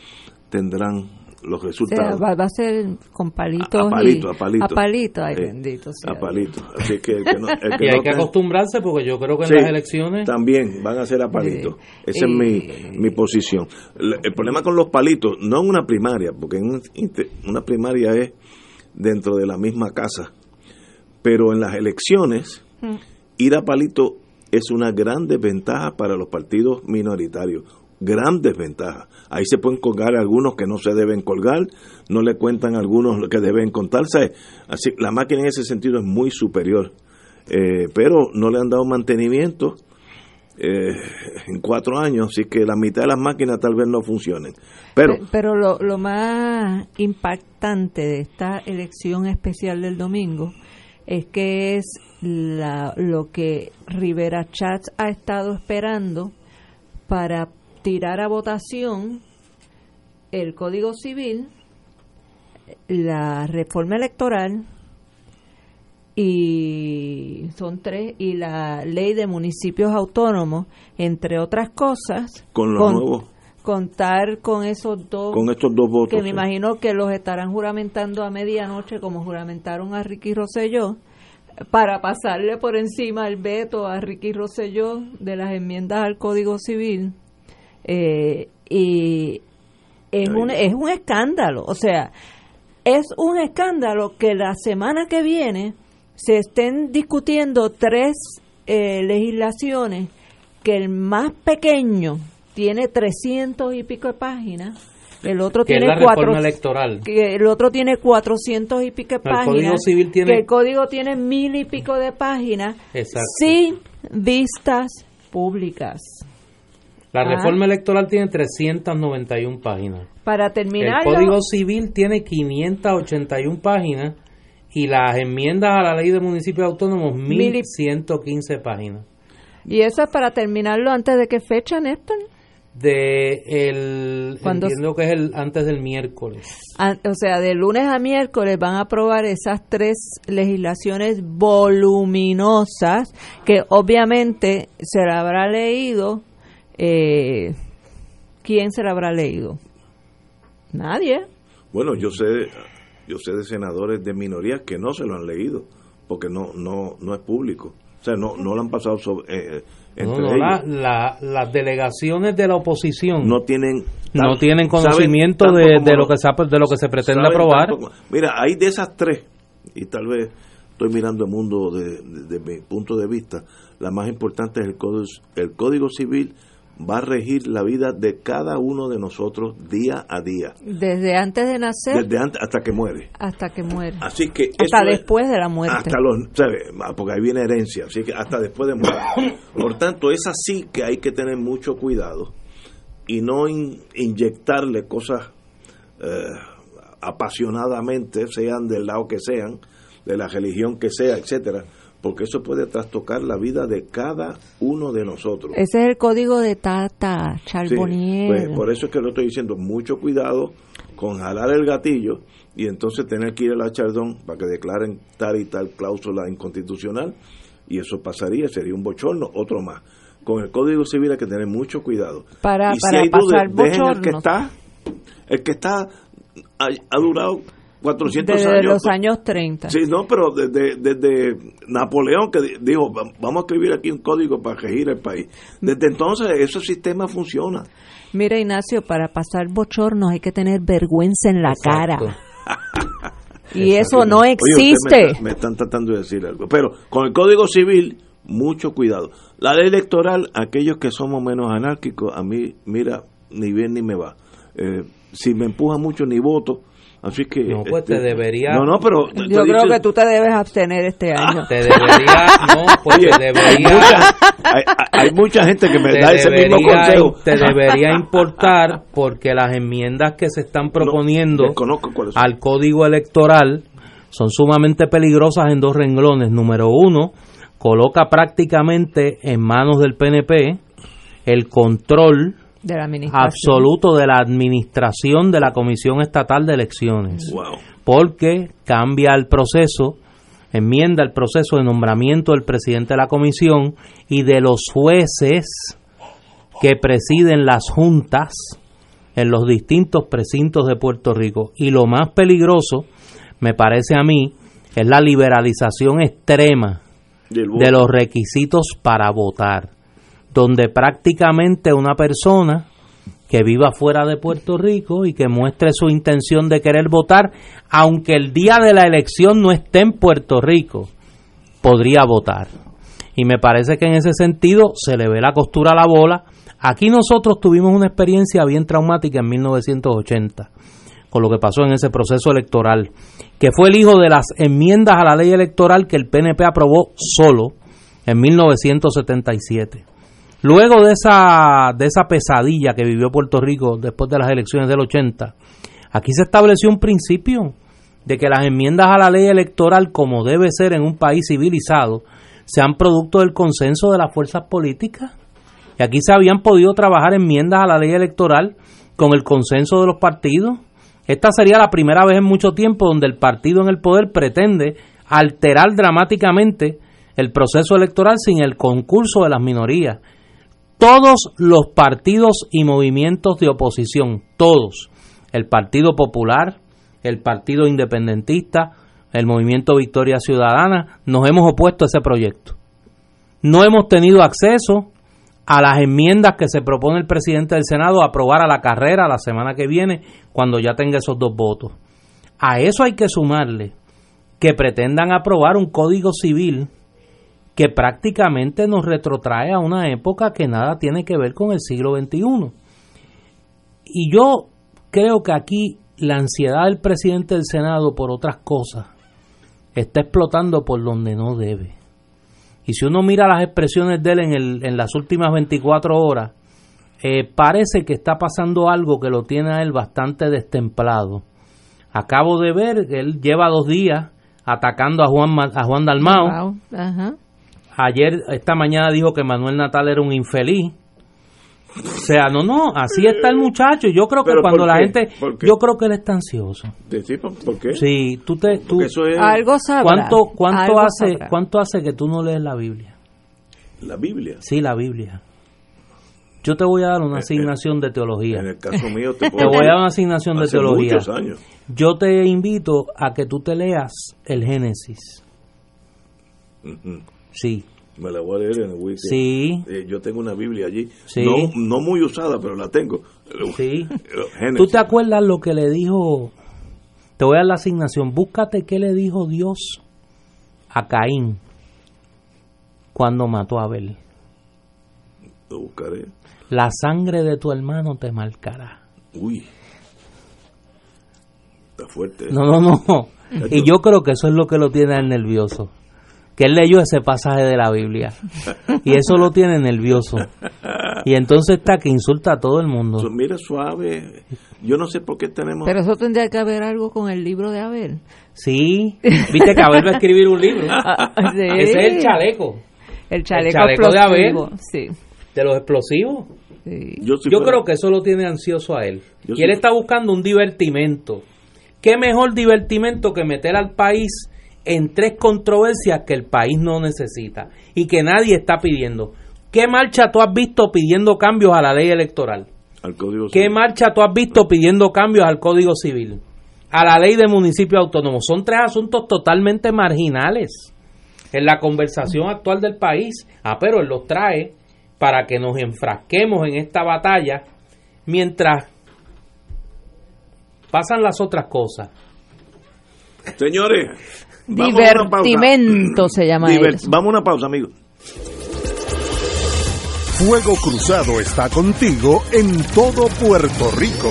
tendrán los O sea, resultados. va, va a ser con palitos. A- a palito, y- a palito. A palito, ay bendito sea. a palito. Así que el que no, el que Y hay no que tenga- acostumbrarse porque yo creo que en Sí, las elecciones También van a ser a palito. Esa Y- es mi, mi posición. El, el problema con los palitos, no en una primaria, porque en una primaria es dentro de la misma casa, pero en las elecciones, ir a palito es una gran desventaja para los partidos minoritarios. Gran desventaja. Ahí se pueden colgar algunos que no se deben colgar, no le cuentan algunos lo que deben contarse. Así la máquina en ese sentido es muy superior. Eh, pero no le han dado mantenimiento eh, en cuatro años, así que la mitad de las máquinas tal vez no funcionen. Pero Pe- Pero lo, lo más impactante de esta elección especial del domingo es que es la, lo que Rivera Chats ha estado esperando para tirar a votación el Código Civil, la reforma electoral y son tres y la ley de municipios autónomos, entre otras cosas, con los nuevos, contar con esos dos con estos dos votos. que me sí. imagino que los estarán juramentando a medianoche como juramentaron a Ricky Rosselló para pasarle por encima el veto a Ricky Rosselló de las enmiendas al Código Civil Eh, y es un, es un escándalo o sea es un escándalo que la semana que viene se estén discutiendo tres eh, legislaciones que el más pequeño tiene 300 y pico de páginas, el otro que es tiene la cuatro, electoral. que el otro tiene 400 y pico de El páginas, Código Civil tiene- que el código tiene mil y pico de páginas, Exacto. sin vistas públicas. La Ah. reforma electoral tiene 391 páginas. Para El terminar, Código Civil tiene 581 páginas y las enmiendas a la ley de municipios autónomos Mil y- 1115 páginas. y eso es para terminarlo antes de qué fecha, Néstor? De el Cuando- entiendo que es el antes del miércoles. An- o sea, de lunes a miércoles van a aprobar esas tres legislaciones voluminosas que obviamente se habrá leído. Eh, ¿Quién se la habrá leído? Nadie. Bueno, yo sé, yo sé de senadores de minorías que no se lo han leído, porque no, no, no es público. O sea, no, no lo han pasado sobre, eh, No, entre no, la- ellos. la- las delegaciones de la oposición no tienen no tienen conocimiento de, lo que se, de lo que se pretende aprobar. tanto Mira, hay de esas tres, y tal vez estoy mirando el mundo de, de- de mi punto de vista, la más importante es el código, el código civil va a regir la vida de cada uno de nosotros día a día, Desde antes de nacer desde antes hasta que muere. hasta que muere. Así que hasta es- después de la muerte. hasta los, ¿sabe? Ah, porque ahí viene herencia, así que hasta después de morir. Por tanto, es así que hay que tener mucho cuidado y no in- inyectarle cosas eh, apasionadamente, sean del lado que sean, de la religión que sea, etcétera, porque eso puede trastocar la vida de cada uno de nosotros. Ese es el código de Tata Sí, Charbonnier. pues, por eso es que lo estoy diciendo, mucho cuidado con jalar el gatillo y entonces tener que ir a la Chardón para que declaren tal y tal cláusula inconstitucional y eso pasaría, sería un bochorno, otro más. Con el Código Civil hay que tener mucho cuidado. Para- y para si dudas, pasar dejen el que está, el que está ha, ha durado 400 Desde años. los años 30. Sí, no, pero desde, desde Napoleón que di- dijo, "Va- vamos a escribir aquí un código para regir el país. Desde entonces ese sistema funciona. Mira, Ignacio, para pasar bochornos hay que tener vergüenza en la cara. Y eso no Oye, existe. Me, está- me están tratando de decir algo. Pero con el Código Civil, mucho cuidado. La ley electoral, aquellos que somos menos anárquicos, a mí, mira, ni bien ni me va. Eh, si me empuja mucho, ni voto. Así que. No, pues te este, debería- No, no, pero. Yo te creo dice- que tú te debes abstener este año. Te debería, no, pues Oye, te debería, Hay mucha, hay- hay- hay mucha gente que me da ese mismo consejo. te debería importar porque las enmiendas que se están proponiendo al código electoral son sumamente peligrosas en dos renglones. Número uno, coloca prácticamente en manos del PNP el control de la administración. absoluto de la administración de la Comisión Estatal de Elecciones. Wow. Porque cambia el proceso, enmienda el proceso de nombramiento del presidente de la comisión y de los jueces que presiden las juntas en los distintos precintos de Puerto Rico. Y lo más peligroso, me parece a mí, es la liberalización extrema de los requisitos para votar, donde prácticamente una persona que viva fuera de Puerto Rico y que muestre su intención de querer votar, aunque el día de la elección no esté en Puerto Rico, podría votar. Y me parece que en ese sentido se le ve la costura a la bola. Aquí nosotros tuvimos una experiencia bien traumática en 1980 con lo que pasó en ese proceso electoral, que fue el hijo de las enmiendas a la ley electoral que el PNP aprobó solo en 1977. Luego de esa, de esa pesadilla que vivió Puerto Rico después de las elecciones del 80, aquí se estableció un principio de que las enmiendas a la ley electoral, como debe ser en un país civilizado, sean producto del consenso de las fuerzas políticas. Y aquí se habían podido trabajar enmiendas a la ley electoral con el consenso de los partidos. Esta sería la primera vez en mucho tiempo donde el partido en el poder pretende alterar dramáticamente el proceso electoral sin el concurso de las minorías. Todos los partidos y movimientos de oposición, todos, el Partido Popular, el Partido Independentista, el Movimiento Victoria Ciudadana, nos hemos opuesto a ese proyecto. No hemos tenido acceso a las enmiendas que se propone el presidente del Senado aprobar a la carrera la semana que viene, cuando ya tenga esos dos votos. A eso hay que sumarle que pretendan aprobar un código civil que prácticamente nos retrotrae a una época que nada tiene que ver con el siglo XXI. Y yo creo que aquí la ansiedad del presidente del Senado por otras cosas está explotando por donde no debe. Y si uno mira las expresiones de él en, el, en las últimas 24 horas, eh, parece que está pasando algo que lo tiene a él bastante destemplado. Acabo de ver que él lleva dos días atacando a Juan, a Juan Dalmao. Wow. Ayer, esta mañana dijo que Manuel Natal era un infeliz. O sea, no, no, así está el muchacho. Yo creo que ¿Pero cuando la gente, yo creo que él está ansioso. ¿De tipo? ¿Por qué? Sí, tú te, tú, eso es Algo sabrá. ¿cuánto, cuánto algo hace, sabrá. cuánto hace que tú no lees la Biblia? la Biblia. Sí, la Biblia. Yo te voy a dar una asignación de teología. En el caso mío te Te puedo voy a dar una asignación de teología. muchos años. Yo te invito a que tú te leas el Génesis. Ujú. Sí, Me la voy a leer en el weekend. Sí. Eh, yo tengo una Biblia allí. Sí. No, no muy usada, pero la tengo. sí. ¿Tú te acuerdas lo que le dijo? Te voy a dar la asignación. Búscate qué le dijo Dios a Caín cuando mató a Abel. Lo buscaré. La sangre de tu hermano te marcará. Uy. Está fuerte. No, no, no. Y yo creo que eso es lo que lo tiene a él nervioso. Que él leyó ese pasaje de la Biblia. Y eso lo tiene nervioso. Y entonces está que insulta a todo el mundo. Mira, suave. Yo no sé por qué tenemos. Pero eso tendría que haber algo con el libro de Abel. Sí. Viste que Abel va a escribir un libro. Ah, sí. Ese es el chaleco. El chaleco, chaleco de Abel. Sí. De los explosivos. sí. yo, si Yo fuera- creo que eso lo tiene ansioso a él. Yo y él está buscando un divertimento. ¿Qué mejor divertimento que meter al país en tres controversias que el país no necesita y que nadie está pidiendo? ¿Qué marcha tú has visto pidiendo cambios a la ley electoral? Al código ¿Qué marcha tú has visto pidiendo cambios al Código Civil? A la ley de municipio autónomo. Son tres asuntos totalmente marginales en la conversación actual del país. Ah, pero él los trae para que nos enfrasquemos en esta batalla mientras pasan las otras cosas. Señores, vamos a una pausa. Divertimento se llama Diver- eso. Vamos a una pausa, amigos. Fuego Cruzado está contigo en todo Puerto Rico.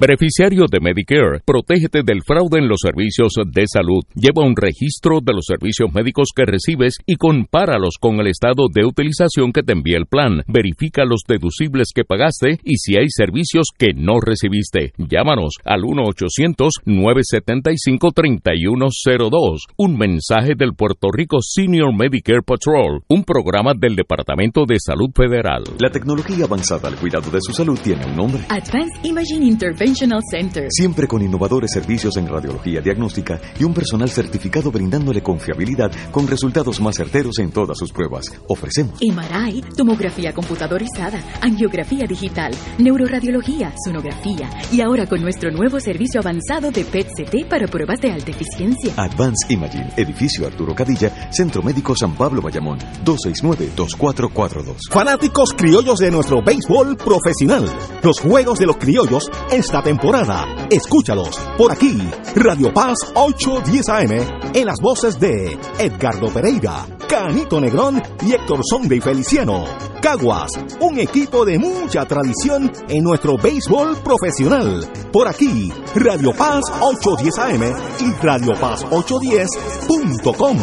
Beneficiario de Medicare, protégete del fraude en los servicios de salud. Lleva un registro de los servicios médicos que recibes y compáralos con el estado de utilización que te envía el plan. Verifica los deducibles que pagaste y si hay servicios que no recibiste. Llámanos al 1-800-975-3102. Un mensaje del Puerto Rico Senior Medicare Patrol, un programa del Departamento de Salud Federal. La tecnología avanzada al cuidado de su salud tiene un nombre. Advanced Imaging Interventional Center. Siempre con innovadores servicios en radiología diagnóstica y un personal certificado brindándole confiabilidad con resultados más certeros en todas sus pruebas. Ofrecemos MRI, tomografía computadorizada, angiografía digital, neuroradiología, sonografía y ahora con nuestro nuevo servicio avanzado de PET-CT para pruebas de alta eficiencia. Advanced Imaging, edificio Arturo Cadilla, Centro Médico San Pablo Bayamón, 269-2442. Fanáticos criollos de nuestro béisbol profesional. Los Juegos de los Criollos esta temporada. Escúchalos por aquí, Radio Paz 810 AM, en las voces de Edgardo Pereira, Canito Negrón y Héctor Sonde y Feliciano. Caguas, un equipo de mucha tradición en nuestro béisbol profesional. Por aquí, Radio Paz 810 AM y Radio Paz 810.com.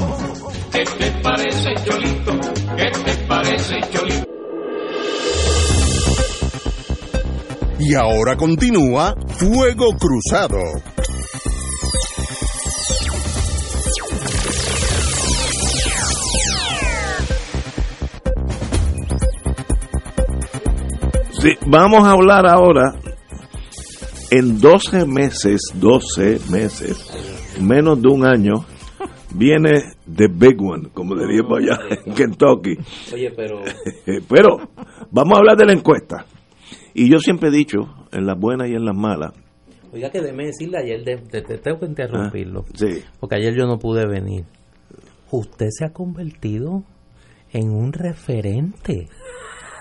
¿Qué te parece, Cholito? ¿Qué te parece, Cholito? Y ahora continúa Fuego Cruzado. Sí, vamos a hablar ahora en 12 meses, 12 meses, menos de un año, viene The Big One, como diríamos allá en Kentucky. Oye, pero... pero vamos a hablar de la encuesta. Y yo siempre he dicho, en las buenas y en las malas. Oiga, que déme decirle ayer, de, de, de, tengo que interrumpirlo. Ah, sí. Porque ayer yo no pude venir. Usted se ha convertido en un referente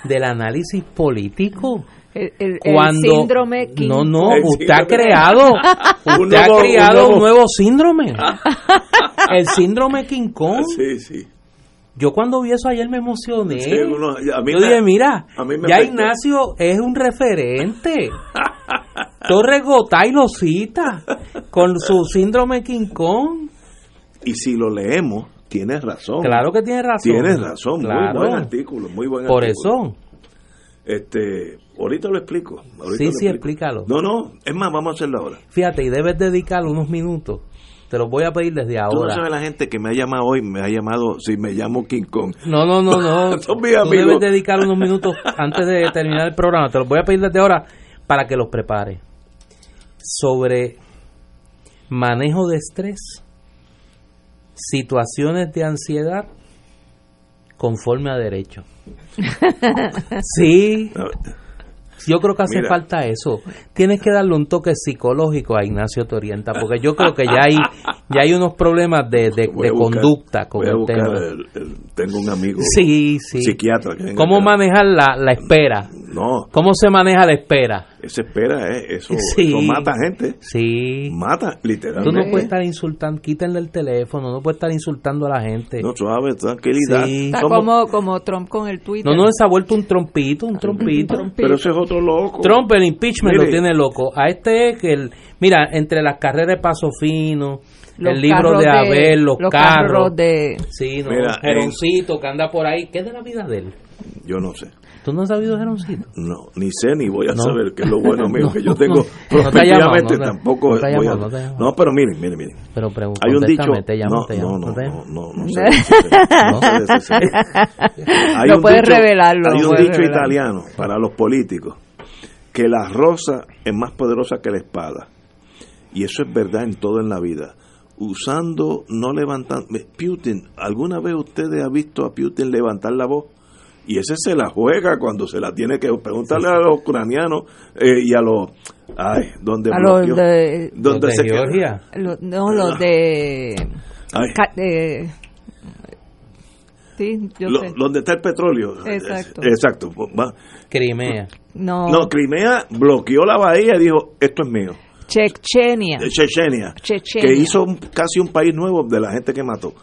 del análisis político. El, el, Cuando, el síndrome King No, no, usted ha creado, usted ha nuevo- creado un un nuevo- nuevo síndrome. El síndrome King Kong. Sí, sí. Yo cuando vi eso ayer me emocioné. Sí, uno- a mí Yo me- dije, mira, a mí me ya. Ignacio es un referente. Torres Gotay lo cita con su síndrome King Kong. Y si lo leemos, tienes razón. Claro que tiene razón. Tienes razón, Claro. muy buen artículo, muy buen Por artículo. eso. Este, ahorita lo explico. ahorita Sí, lo sí, explico. explícalo. No, no, es más, vamos a hacerlo ahora. Fíjate, y debes dedicar unos minutos. Te los voy a pedir desde Tú no ahora. sabes la gente que me ha llamado hoy, me ha llamado, si me llamo King Kong. No, no, no, no. Son mis Tú amigos. debes dedicar unos minutos antes de terminar el programa. Te los voy a pedir desde ahora para que los prepares. Sobre manejo de estrés, situaciones de ansiedad conforme a derecho. Sí, yo creo que hace Mira. falta eso. Tienes que darle un toque psicológico a Ignacio Torienta, porque yo creo que ya hay, ya hay unos problemas de, de- buscar- conducta con el tema. el- el- tengo un amigo Sí, sí. psiquiatra. que ¿Cómo manejar la, la espera? No, ¿Cómo se maneja la espera? Esa espera, eh, eso, Sí. eso mata gente. Sí. Mata, Tú literalmente. no puedes estar insultando, quítenle el teléfono, no puedes estar insultando a la gente. No, suave, tranquilidad. Sí. Está Somos- como, como Trump con el Twitter. No, no, se ha vuelto un trompito, un trompito. Pero ese es otro loco. Trump, el impeachment Mire. lo tiene loco. A este es que el. Mira, entre las carreras de paso fino, Los el libro de Abel, los, los carros. de Sí, no, Mira, Geroncito que anda por ahí. ¿Qué es de la vida de él? Yo no sé. ¿Tú no has sabido Geroncito? No, ni sé ni voy a No. saber qué es lo bueno mío No, que yo tengo. ha prospectivamente tampoco no ha ha pero miren, miren, miren. Pero pregunta, Hay un dicho. te llamo, no, te llamo. no, no, no, no, no sé. No. Hay un puedes dicho- revelarlo, Hay un dicho revelarlo. italiano para los políticos que la rosa es más poderosa que la espada. Y eso es verdad en todo en la vida. Usando, no levantando. Putin, ¿alguna vez ustedes han visto a Putin levantar la voz? Y ese se la juega cuando se la tiene que preguntarle a los ucranianos eh, y a los ay donde A los bloqueó, de- donde Los de se. Georgia. Lo- no, los de... Ay. ca- de- sí, yo Lo- sé. donde está el petróleo Exacto. Exacto Va. Crimea. No, no Crimea bloqueó la bahía y dijo esto es mío Chechenia. de Chechenia, Chechenia. que hizo un- casi un país nuevo de la gente que mató,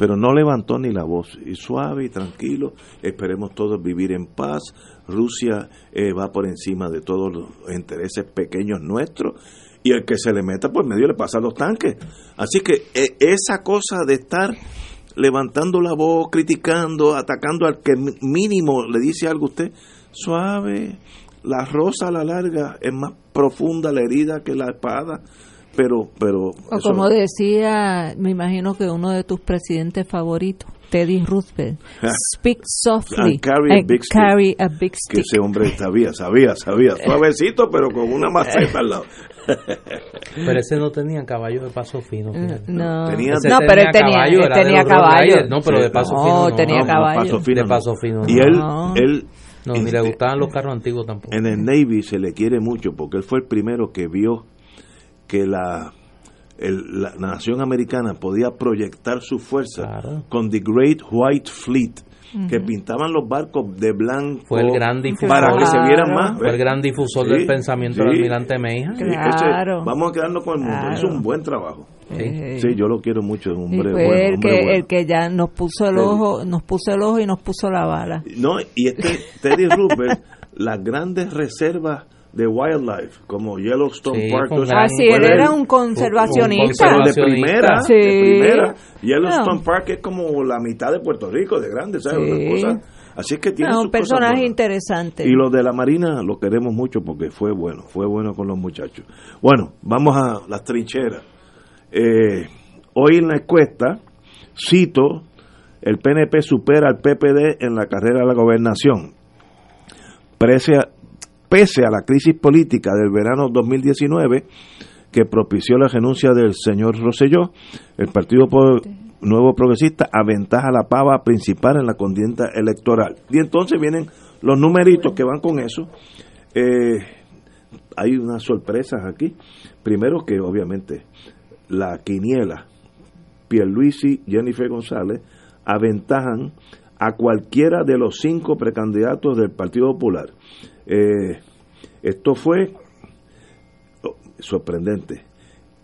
pero no levantó ni la voz, y suave y tranquilo, esperemos todos vivir en paz, Rusia eh, va por encima de todos los intereses pequeños nuestros, y el que se le meta por medio le pasa los tanques. Así que eh, esa cosa de estar levantando la voz, criticando, atacando al que mínimo le dice algo a usted, suave, la rosa a la larga es más profunda la herida que la espada, pero pero O eso- como decía, me imagino que uno de tus presidentes favoritos, Teddy Roosevelt, speak softly And carry a big stick. carry a big que stick. ese hombre sabía, sabía, sabía, suavecito, pero con una maceta al lado. Pero ese no tenía caballo de paso fino. fíjate. no. Tenía- No, pero él tenía- él de tenía caballo. Riders, No, pero Sí. de paso No, fino. No, tenía no, caballo. paso fino, De paso fino. Y no. él, No. él No, ni le gustaban los carros antiguos tampoco. en el Navy se le quiere mucho porque él fue el primero que vio que la, el- la nación americana podía proyectar su fuerza Claro. con The Great White Fleet, que pintaban los barcos de blanco Fue el gran difusor. para que se vieran más. Fue el gran difusor Sí, del pensamiento del almirante Meija. Sí, ese- Claro. vamos a quedarnos con el mundo. Claro. Hizo un buen trabajo. Sí. Sí, yo lo quiero mucho, es un hombre fue bueno. el hombre que bueno. el que ya nos puso el ojo, nos puso el ojo y nos puso la bala. No, y este Teddy Roosevelt, las grandes reservas de wildlife, como Yellowstone Sí, Park. gran- Ah, sí, él era un conservacionista. De primera, Sí. de primera. Yellowstone No. Park es como la mitad de Puerto Rico, de grande, ¿sabes? Sí. Una cosa- Así es que tiene No, sus un personaje interesante. Y lo de la Marina lo queremos mucho porque fue bueno, fue bueno con los muchachos. Bueno, vamos a las trincheras. Eh, hoy en la encuesta, cito, el PNP supera al PPD en la carrera de la gobernación. Pese a, pese a la crisis política del verano 2019 que propició la renuncia del señor Rosselló, el Partido Nuevo Progresista aventaja la pava principal en la contienda electoral. Y entonces vienen los numeritos que van con eso. Eh, hay unas sorpresas aquí. Primero que obviamente la quiniela, Pierluisi, Jennifer González, aventajan a cualquiera de los cinco precandidatos del Partido Popular. Eh, esto fue oh, sorprendente.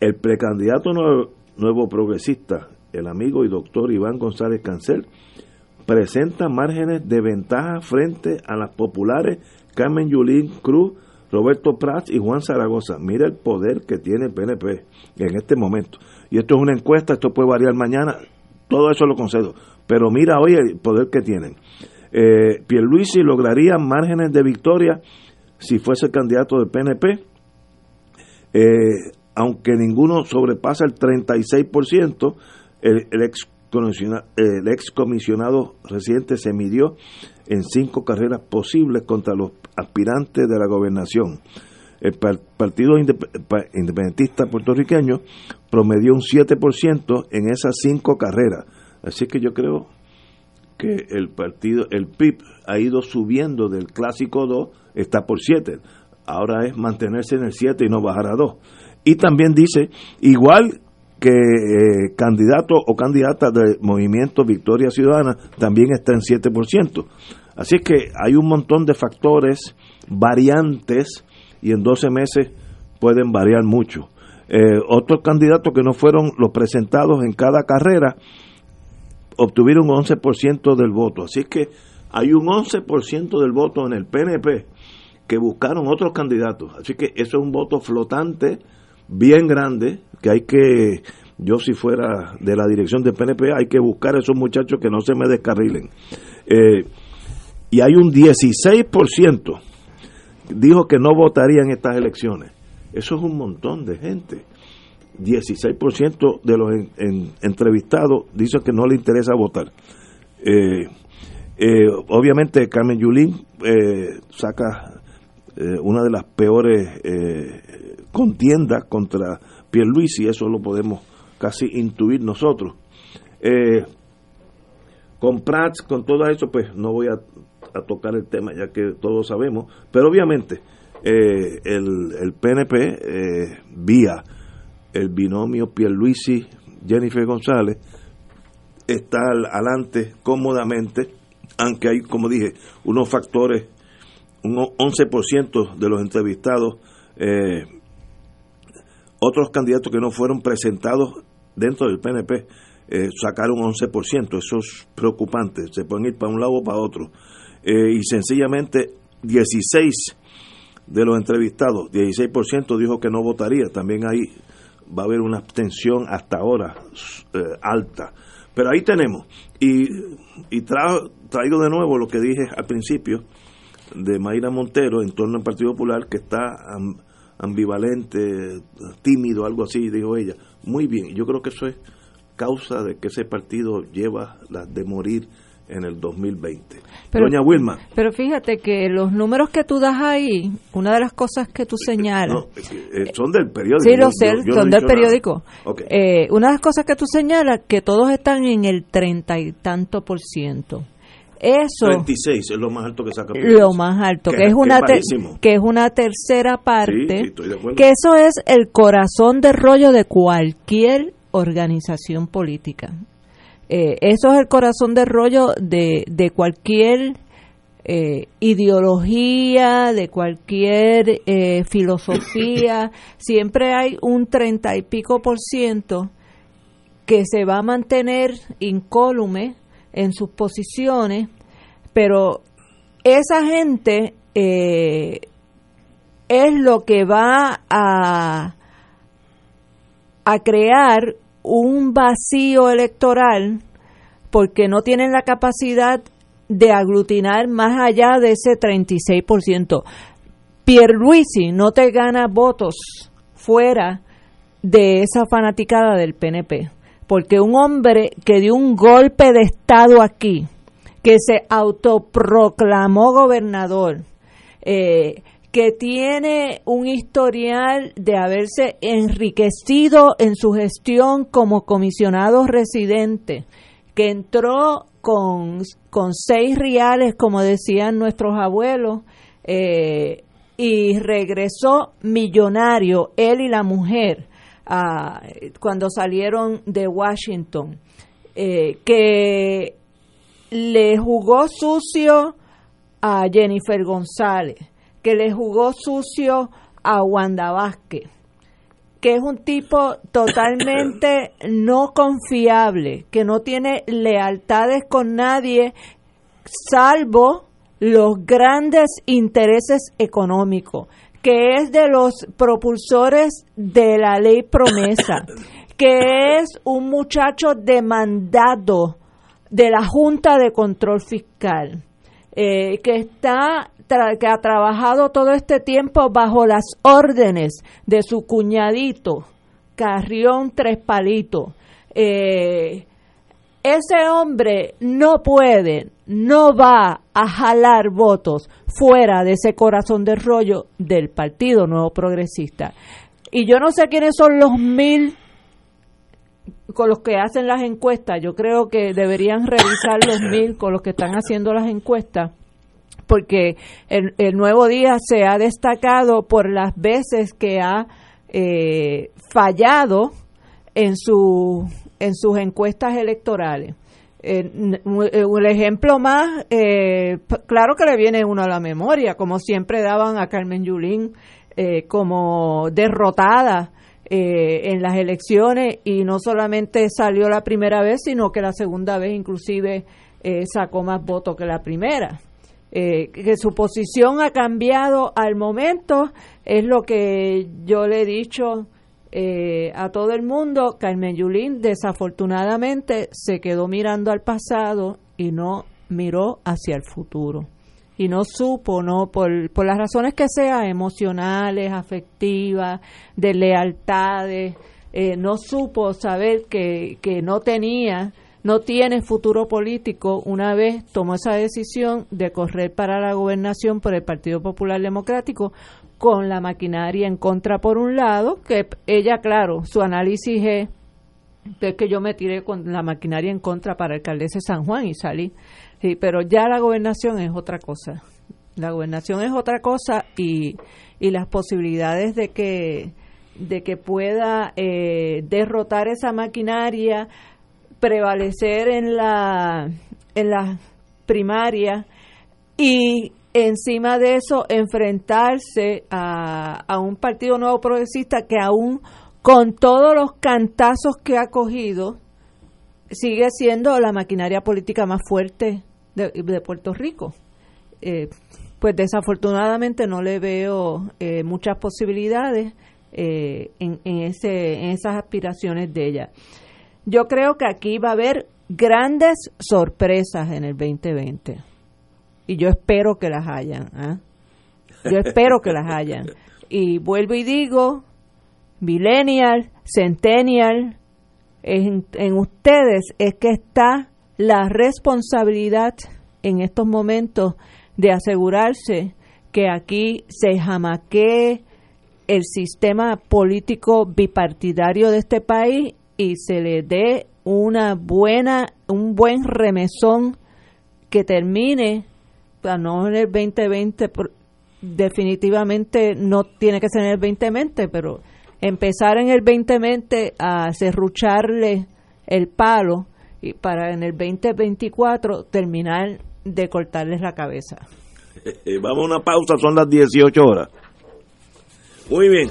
El precandidato nuevo, nuevo progresista, el amigo y doctor Iván González Cancel, presenta márgenes de ventaja frente a las populares Carmen Yulín Cruz, Roberto Prats y Juan Zaragoza. Mira el poder que tiene el PNP en este momento. Y esto es una encuesta, esto puede variar mañana, todo eso lo concedo. Pero mira hoy el poder que tienen. Eh, Pierluisi lograría márgenes de victoria si fuese candidato del PNP, eh, aunque ninguno sobrepasa el 36%, el, el ex el ex comisionado reciente se midió en cinco carreras posibles contra los aspirantes de la gobernación. El par- Partido Indep- pa- Independentista Puertorriqueño promedió un 7% en esas cinco carreras. Así que yo creo que el partido, el PIB ha ido subiendo del clásico 2, está por 7. Ahora es mantenerse en el 7 y no bajar a 2. Y también dice, igual que eh, candidato o candidata del movimiento Victoria Ciudadana, también está en 7%. Así que hay un montón de factores, variantes, y en 12 meses pueden variar mucho. Eh, otros candidatos que no fueron los presentados en cada carrera, obtuvieron un 11% del voto. Así que hay un 11% del voto en el PNP que buscaron otros candidatos. Así que eso es un voto flotante, bien grande, que hay que, yo si fuera de la dirección del PNP, hay que buscar a esos muchachos que no se me descarrilen. Eh, y hay un 16% dijo que no votaría en estas elecciones. Eso es un montón de gente. 16% de los en- en- entrevistados dicen que no le interesa votar. Eh, eh, obviamente Carmen Yulín eh, saca una de las peores contiendas contra Pierluisi, eso lo podemos casi intuir nosotros. Con Prats, con todo eso, pues no voy a a tocar el tema, ya que todos sabemos, pero obviamente el, el, PNP, vía el binomio Pierluisi-Jennifer González, está adelante cómodamente, aunque hay, como dije, unos factores, un 11% de los entrevistados, eh, otros candidatos que no fueron presentados dentro del PNP, eh, sacaron 11%, eso es preocupante, se pueden ir para un lado o para otro. Eh, y sencillamente 16 de los entrevistados, 16% dijo que no votaría, también ahí va a haber una abstención hasta ahora eh, alta. Pero ahí tenemos, y, y traigo de nuevo lo que dije al principio de Mayra Montero en torno al Partido Popular, que está ambivalente, tímido, algo así, dijo ella. Muy bien, yo creo que eso es causa de que ese partido lleva la de morir en el 2020. Doña Wilma. Pero fíjate que los números que tú das ahí, una de las cosas que tú señalas... Eh, son del periódico. Sí, lo sé, son del periódico. Eh, una de las cosas que tú señalas, que todos están en el treinta y tanto por ciento. Eso 36 es lo más alto que saca lo más alto que, es una que es una tercera parte que eso es el corazón de rollo de cualquier organización política. Eh, eso es el corazón de rollo de, de cualquier eh, ideología, de cualquier eh, filosofía. Siempre hay un treinta y pico por ciento que se va a mantener incólume en sus posiciones, pero esa gente es lo que va a, a crear un vacío electoral porque no tienen la capacidad de aglutinar más allá de ese 36%. Pierluisi no te gana votos fuera de esa fanaticada del PNP, porque un hombre que dio un golpe de Estado aquí, que se autoproclamó gobernador, eh, que tiene un historial de haberse enriquecido en su gestión como comisionado residente, que entró con, con seis reales, como decían nuestros abuelos, eh, y regresó millonario, él y la mujer, cuando salieron de Washington, eh, que le jugó sucio a Jennifer González que le jugó sucio a Wanda Vázquez, que es un tipo totalmente no confiable, que no tiene lealtades con nadie, salvo los grandes intereses económicos, que es de los propulsores de la ley promesa, que es un muchacho demandado de la Junta de Control Fiscal, eh, que está que ha trabajado todo este tiempo bajo las órdenes de su cuñadito, Carrión Tres Palitos. Eh, ese hombre no puede, no va a jalar votos fuera de ese corazón de rollo del Partido Nuevo Progresista. Y yo no sé quiénes son los mil con los que hacen las encuestas. Yo creo que deberían revisar los mil con los que están haciendo las encuestas porque el, nuevo día se ha destacado por las veces que ha eh, fallado en, su, en sus encuestas electorales. Eh, un ejemplo más, eh, claro que le viene uno a la memoria, como siempre daban a Carmen Yulín como derrotada en las elecciones y no solamente salió la primera vez, sino que la segunda vez inclusive sacó más votos que la primera. Eh, que su posición ha cambiado al momento, es lo que yo le he dicho eh, a todo el mundo. Carmen Yulín desafortunadamente se quedó mirando al pasado y no miró hacia el futuro. Y no supo, no por, por las razones que sean, emocionales, afectivas, de lealtades, eh, no supo saber que, que no tenía no tiene futuro político una vez tomó esa decisión de correr para la gobernación por el Partido Popular Democrático con la maquinaria en contra por un lado, que ella, claro, su análisis es que yo me tiré con la maquinaria en contra para alcaldesa de San Juan y salí. Sí, pero ya la gobernación es otra cosa. La gobernación es otra cosa y, y las posibilidades de que de que pueda eh, derrotar esa maquinaria, prevalecer en la en la primaria y encima de eso enfrentarse a, a un partido nuevo progresista que aún con todos los cantazos que ha cogido sigue siendo la maquinaria política más fuerte de, de Puerto Rico. Eh, pues desafortunadamente no le veo eh, muchas posibilidades eh, en, en, ese, en esas aspiraciones de ella. Yo creo que aquí va a haber grandes sorpresas en el 2020 y yo espero que las hayan. ¿ah? Yo espero que las hayan. Y vuelvo y digo, millennial, centennial, en, en ustedes es que está la responsabilidad en estos momentos de asegurarse que aquí se jamaquee el sistema político bipartidario de este país y se le dé una buena un buen remesón que termine no en el 2020 definitivamente no tiene que ser en el 2020 pero empezar en el 2020 a cerrucharle el palo y para en el 2024 terminar de cortarles la cabeza. Eh, vamos a una pausa, son las 18 horas. Muy bien.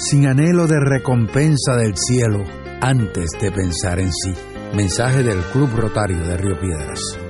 sin anhelo de recompensa del cielo, antes de pensar en sí. Mensaje del Club Rotario de Río Piedras.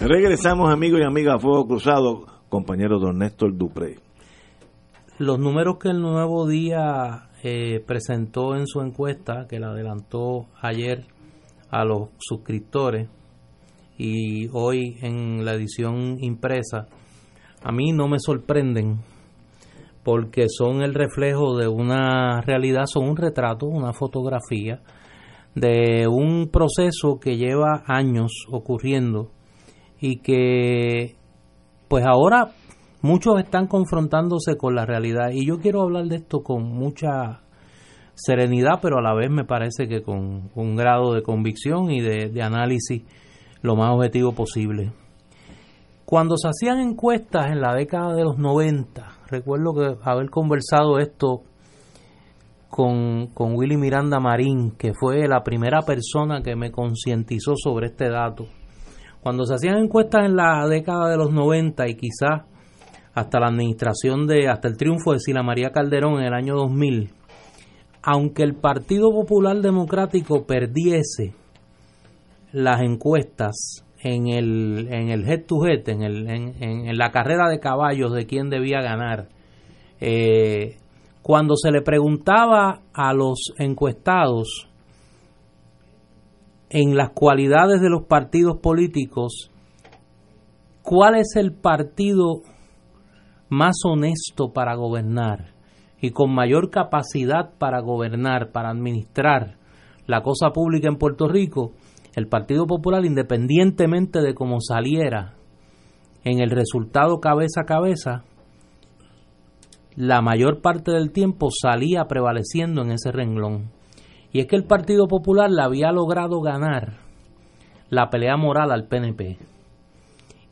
Regresamos, amigos y amigas, a Fuego Cruzado, compañero don Néstor Dupré. Los números que el Nuevo Día eh, presentó en su encuesta, que la adelantó ayer a los suscriptores y hoy en la edición impresa, a mí no me sorprenden porque son el reflejo de una realidad, son un retrato, una fotografía de un proceso que lleva años ocurriendo y que pues ahora muchos están confrontándose con la realidad y yo quiero hablar de esto con mucha serenidad, pero a la vez me parece que con un grado de convicción y de, análisis lo más objetivo posible. Cuando se hacían encuestas en la década de los 90, recuerdo que haber conversado esto con, con Willy Miranda Marín, que fue la primera persona que me concientizó sobre este dato. Cuando se hacían encuestas en la década de los 90 y quizás hasta la administración de, hasta el triunfo de Sila María Calderón en el año 2000, aunque el Partido Popular Democrático perdiese las encuestas en el, en el head to head, en, el, en, la carrera de caballos de quién debía ganar, eh, cuando se le preguntaba a los encuestados en las cualidades de los partidos políticos, ¿cuál es el partido más honesto para gobernar y con mayor capacidad para gobernar, para administrar la cosa pública en Puerto Rico? El Partido Popular, independientemente de cómo saliera en el resultado cabeza a cabeza, la mayor parte del tiempo salía prevaleciendo en ese renglón. Y es que el Partido Popular le había logrado ganar la pelea moral al PNP.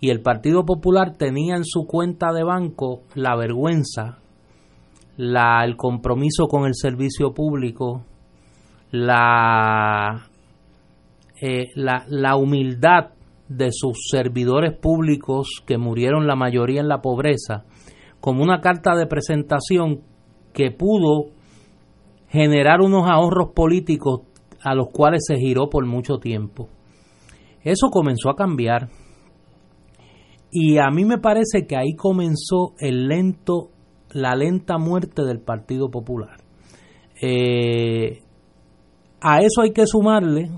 Y el Partido Popular tenía en su cuenta de banco la vergüenza, la, el compromiso con el servicio público, la, eh, la, la humildad de sus servidores públicos que murieron la mayoría en la pobreza como una carta de presentación que pudo generar unos ahorros políticos a los cuales se giró por mucho tiempo. Eso comenzó a cambiar y a mí me parece que ahí comenzó el lento, la lenta muerte del Partido Popular. Eh, a eso hay que sumarle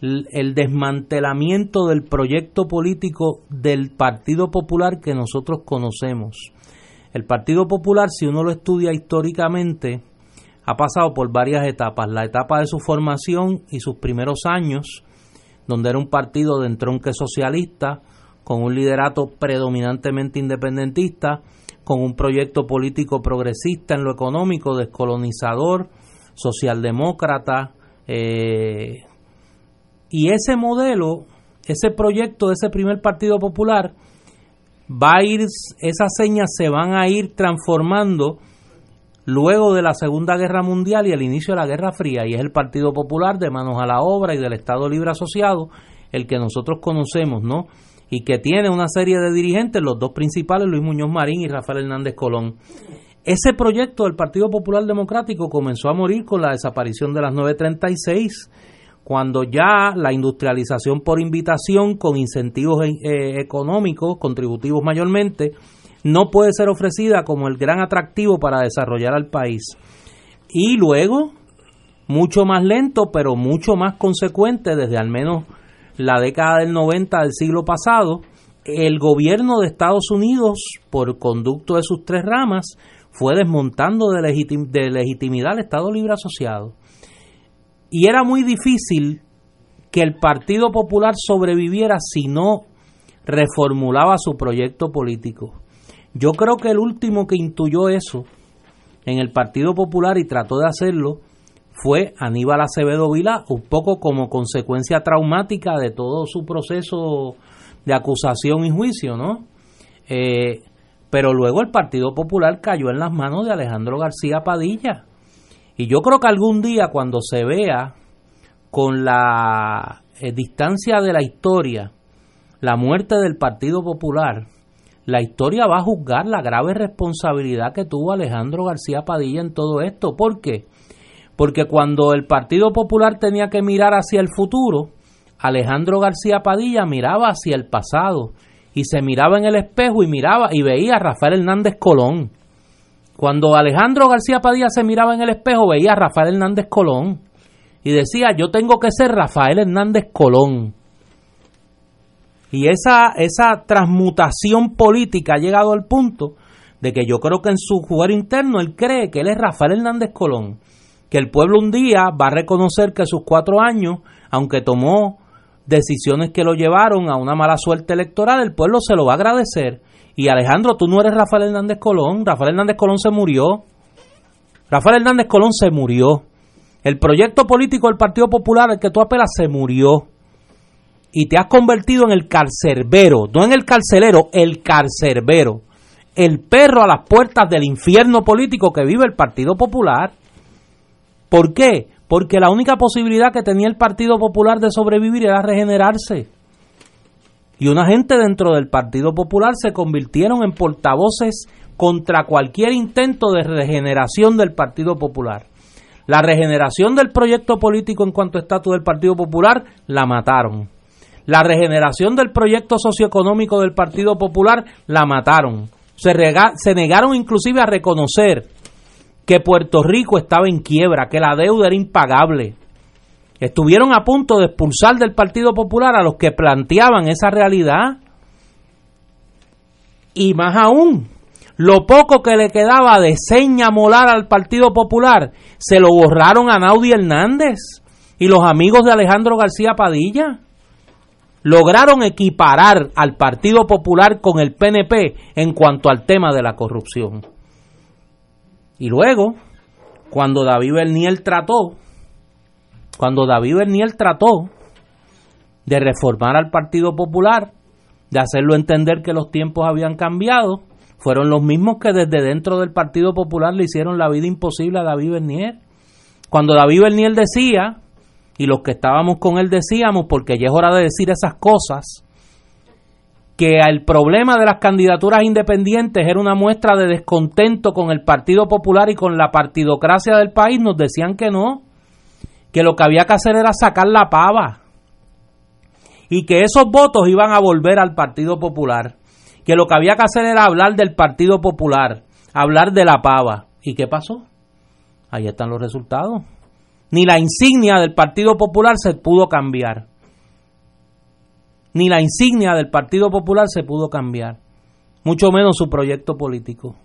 el desmantelamiento del proyecto político del Partido Popular que nosotros conocemos. El Partido Popular, si uno lo estudia históricamente, ha pasado por varias etapas. La etapa de su formación y sus primeros años, donde era un partido de entronque socialista, con un liderato predominantemente independentista, con un proyecto político progresista en lo económico, descolonizador, socialdemócrata, eh, y ese modelo, ese proyecto de ese primer Partido Popular, va a ir, esas señas se van a ir transformando luego de la Segunda Guerra Mundial y el inicio de la Guerra Fría, y es el Partido Popular de manos a la obra y del Estado Libre Asociado, el que nosotros conocemos, ¿no? Y que tiene una serie de dirigentes, los dos principales, Luis Muñoz Marín y Rafael Hernández Colón. Ese proyecto del Partido Popular Democrático comenzó a morir con la desaparición de las 936 cuando ya la industrialización por invitación con incentivos eh, económicos, contributivos mayormente, no puede ser ofrecida como el gran atractivo para desarrollar al país. Y luego, mucho más lento, pero mucho más consecuente desde al menos la década del 90 del siglo pasado, el gobierno de Estados Unidos, por conducto de sus tres ramas, fue desmontando de, de legitimidad al Estado Libre Asociado y era muy difícil que el Partido Popular sobreviviera si no reformulaba su proyecto político. Yo creo que el último que intuyó eso en el Partido Popular y trató de hacerlo fue Aníbal Acevedo Vila, un poco como consecuencia traumática de todo su proceso de acusación y juicio, ¿no? Eh, pero luego el Partido Popular cayó en las manos de Alejandro García Padilla y yo creo que algún día cuando se vea con la eh, distancia de la historia la muerte del Partido Popular, la historia va a juzgar la grave responsabilidad que tuvo Alejandro García Padilla en todo esto. ¿Por qué? Porque cuando el Partido Popular tenía que mirar hacia el futuro, Alejandro García Padilla miraba hacia el pasado y se miraba en el espejo y miraba y veía a Rafael Hernández Colón cuando Alejandro García Padilla se miraba en el espejo, veía a Rafael Hernández Colón y decía, yo tengo que ser Rafael Hernández Colón. Y esa, esa transmutación política ha llegado al punto de que yo creo que en su jugar interno él cree que él es Rafael Hernández Colón, que el pueblo un día va a reconocer que sus cuatro años, aunque tomó decisiones que lo llevaron a una mala suerte electoral, el pueblo se lo va a agradecer. Y Alejandro, tú no eres Rafael Hernández Colón, Rafael Hernández Colón se murió. Rafael Hernández Colón se murió. El proyecto político del Partido Popular al que tú apelas se murió. Y te has convertido en el carcerbero, no en el carcelero, el carcerbero. El perro a las puertas del infierno político que vive el Partido Popular. ¿Por qué? Porque la única posibilidad que tenía el Partido Popular de sobrevivir era regenerarse. Y una gente dentro del Partido Popular se convirtieron en portavoces contra cualquier intento de regeneración del Partido Popular. La regeneración del proyecto político en cuanto a estatus del Partido Popular la mataron. La regeneración del proyecto socioeconómico del Partido Popular la mataron. Se, negaron inclusive a reconocer que Puerto Rico estaba en quiebra, que la deuda era impagable. Estuvieron a punto de expulsar del Partido Popular a los que planteaban esa realidad. Y más aún, lo poco que le quedaba de seña molar al Partido Popular se lo borraron a Naudi Hernández y los amigos de Alejandro García Padilla. Lograron equiparar al Partido Popular con el PNP en cuanto al tema de la corrupción. Y luego, cuando David Bernier trató, cuando David Bernier trató de reformar al Partido Popular, de hacerlo entender que los tiempos habían cambiado, fueron los mismos que desde dentro del Partido Popular le hicieron la vida imposible a David Bernier. Cuando David Bernier decía, y los que estábamos con él decíamos, porque ya es hora de decir esas cosas, que el problema de las candidaturas independientes era una muestra de descontento con el Partido Popular y con la partidocracia del país, nos decían que no, que lo que había que hacer era sacar la pava y que esos votos iban a volver al Partido Popular que lo que había que hacer era hablar del Partido Popular, hablar de la pava. ¿Y qué pasó? Ahí están los resultados. Ni la insignia del Partido Popular se pudo cambiar. Ni la insignia del Partido Popular se pudo cambiar. Mucho menos su proyecto político.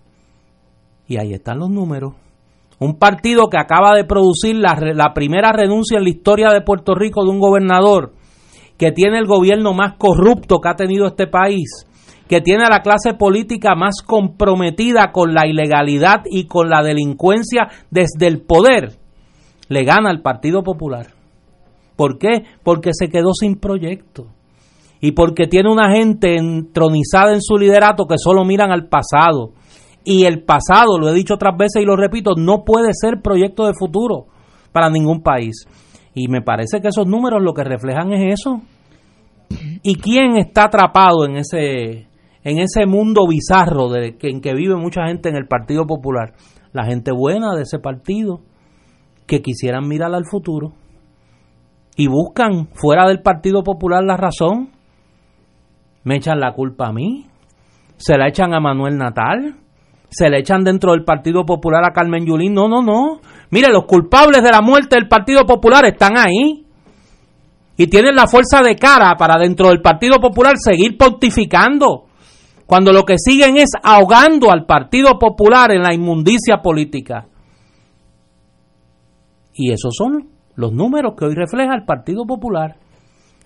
Y ahí están los números. Un partido que acaba de producir la, la primera renuncia en la historia de Puerto Rico de un gobernador que tiene el gobierno más corrupto que ha tenido este país que tiene a la clase política más comprometida con la ilegalidad y con la delincuencia desde el poder, le gana al Partido Popular. ¿Por qué? Porque se quedó sin proyecto. Y porque tiene una gente entronizada en su liderato que solo miran al pasado. Y el pasado, lo he dicho otras veces y lo repito, no puede ser proyecto de futuro para ningún país. Y me parece que esos números lo que reflejan es eso. ¿Y quién está atrapado en ese en ese mundo bizarro de, en que vive mucha gente en el Partido Popular, la gente buena de ese partido, que quisieran mirar al futuro y buscan fuera del Partido Popular la razón, me echan la culpa a mí, se la echan a Manuel Natal, se le echan dentro del Partido Popular a Carmen Yulín, no, no, no, mire, los culpables de la muerte del Partido Popular están ahí y tienen la fuerza de cara para dentro del Partido Popular seguir pontificando cuando lo que siguen es ahogando al Partido Popular en la inmundicia política. Y esos son los números que hoy refleja el Partido Popular.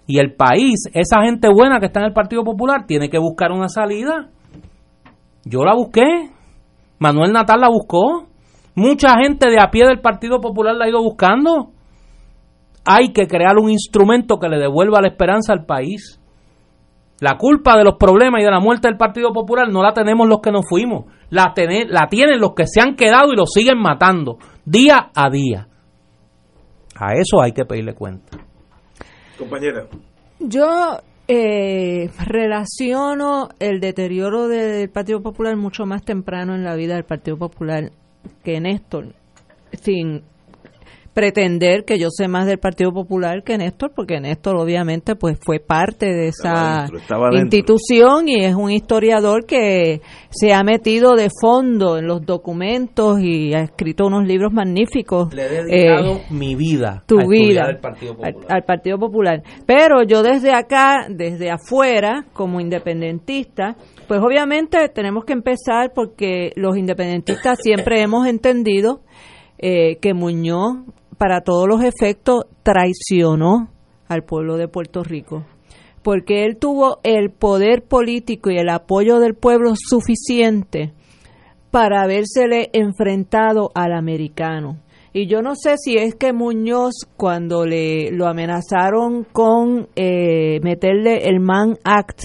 Y el país, esa gente buena que está en el Partido Popular, tiene que buscar una salida. Yo la busqué, Manuel Natal la buscó, mucha gente de a pie del Partido Popular la ha ido buscando. Hay que crear un instrumento que le devuelva la esperanza al país. La culpa de los problemas y de la muerte del Partido Popular no la tenemos los que nos fuimos, la, la tienen los que se han quedado y los siguen matando día a día. A eso hay que pedirle cuenta. Compañera. Yo eh, relaciono el deterioro del Partido Popular mucho más temprano en la vida del Partido Popular que Néstor, sin pretender que yo sé más del Partido Popular que Néstor, porque Néstor obviamente pues fue parte de esa institución y es un historiador que se ha metido de fondo en los documentos y ha escrito unos libros magníficos. Le he dedicado eh, mi vida tu vida al Partido, al Partido Popular. Pero yo desde acá, desde afuera, como independentista, pues obviamente tenemos que empezar porque los independentistas siempre hemos entendido eh, que Muñoz para todos los efectos traicionó al pueblo de Puerto Rico, porque él tuvo el poder político y el apoyo del pueblo suficiente para habérsele enfrentado al americano. Y yo no sé si es que Muñoz, cuando le lo amenazaron con eh, meterle el Man Act,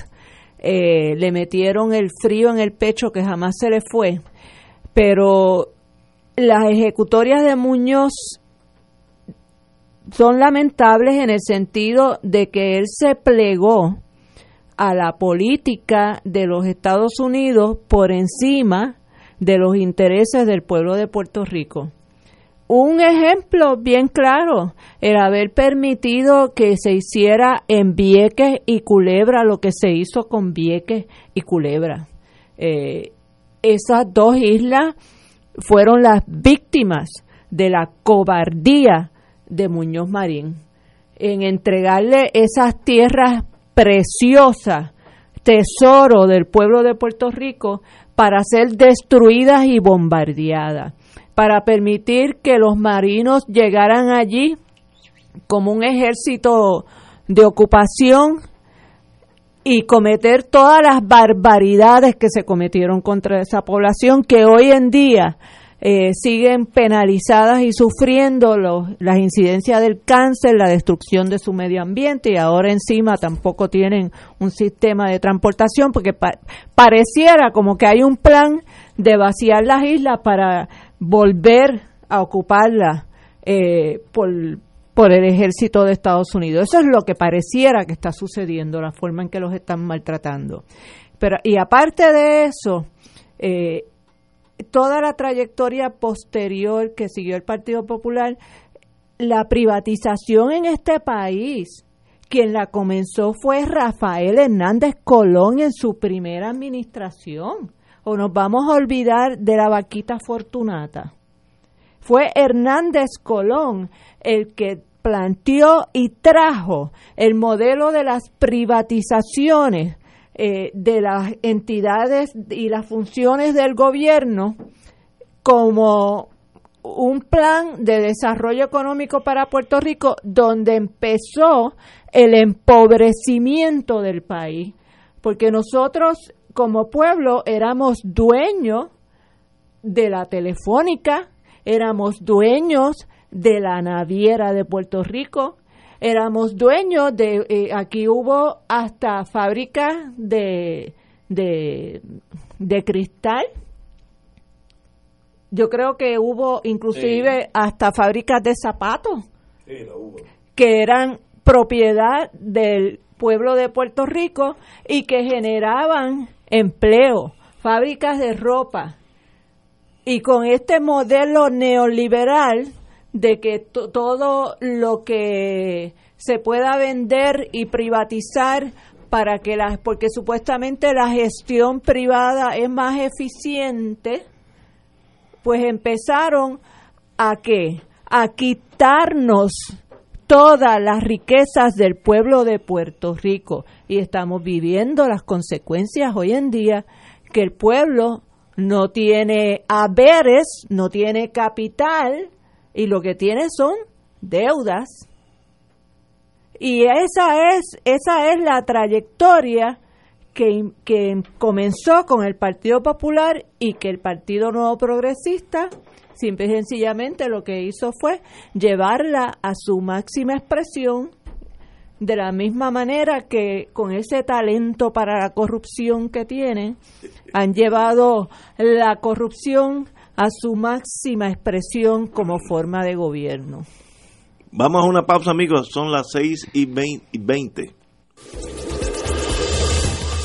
eh, le metieron el frío en el pecho que jamás se le fue. Pero las ejecutorias de Muñoz son lamentables en el sentido de que él se plegó a la política de los Estados Unidos por encima de los intereses del pueblo de Puerto Rico. Un ejemplo bien claro, el haber permitido que se hiciera en Vieques y Culebra lo que se hizo con Vieques y Culebra. Eh, esas dos islas fueron las víctimas de la cobardía de Muñoz Marín en entregarle esas tierras preciosas, tesoro del pueblo de Puerto Rico, para ser destruidas y bombardeadas, para permitir que los marinos llegaran allí como un ejército de ocupación y cometer todas las barbaridades que se cometieron contra esa población que hoy en día eh, siguen penalizadas y sufriendo los, las incidencias del cáncer, la destrucción de su medio ambiente y ahora encima tampoco tienen un sistema de transportación porque pareciera como que hay un plan de vaciar las islas para volver a ocuparlas eh, por, por el ejército de Estados Unidos. Eso es lo que pareciera que está sucediendo, la forma en que los están maltratando. Pero, y aparte de eso, eh, toda la trayectoria posterior que siguió el Partido Popular, la privatización en este país, quien la comenzó fue Rafael Hernández Colón en su primera administración. O nos vamos a olvidar de la vaquita fortunata. Fue Hernández Colón el que planteó y trajo el modelo de las privatizaciones eh, de las entidades y las funciones del gobierno como un plan de desarrollo económico para Puerto Rico donde empezó el empobrecimiento del país, porque nosotros como pueblo éramos dueños de la telefónica, éramos dueños de la naviera de Puerto Rico, éramos dueños de, eh, aquí hubo hasta fábricas de, de, cristal. Yo creo que hubo inclusive hasta fábricas de zapatos que eran propiedad del pueblo de Puerto Rico y que generaban empleo, fábricas de ropa. Y con este modelo neoliberal de que todo lo que se pueda vender y privatizar para que las porque supuestamente la gestión privada es más eficiente pues empezaron a qué a quitarnos todas las riquezas del pueblo de Puerto Rico. Y estamos viviendo las consecuencias hoy en día que el pueblo no tiene haberes, no tiene capital y lo que tiene son deudas. Y esa es, esa es la trayectoria que, que comenzó con el Partido Popular y que el Partido Nuevo Progresista simple y sencillamente lo que hizo fue llevarla a su máxima expresión de la misma manera que con ese talento para la corrupción que tienen, han llevado la corrupción a su máxima expresión como forma de gobierno. Vamos a una pausa, amigos. Son las 6 y 20.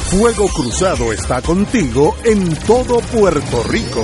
Fuego Cruzado está contigo en todo Puerto Rico.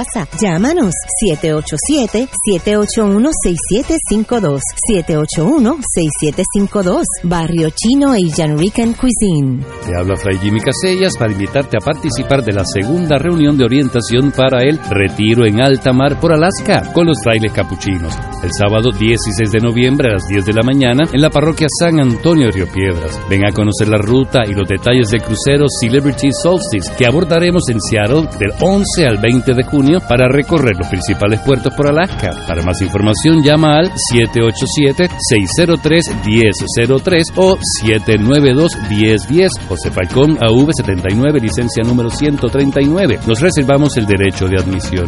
Llámanos 787-781-6752. 781-6752. Barrio Chino Asian Rican Cuisine. Te habla Fray Jimmy Casellas para invitarte a participar de la segunda reunión de orientación para el Retiro en Alta Mar por Alaska con los frailes capuchinos. El sábado 16 de noviembre a las 10 de la mañana en la parroquia San Antonio de Río Piedras. Ven a conocer la ruta y los detalles del crucero Celebrity Solstice que abordaremos en Seattle del 11 al 20 de junio para recorrer los principales puertos por Alaska. Para más información llama al 787-603-1003 o 792-1010. José Falcón AV79, licencia número 139. Nos reservamos el derecho de admisión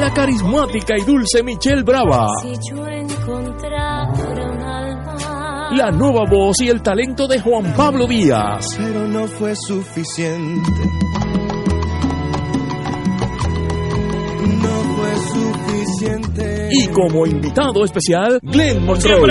La carismática y dulce Michelle Brava. La nueva voz y el talento de Juan Pablo Díaz. Pero no fue suficiente. No fue suficiente. Y como invitado especial, Glenn Monroe.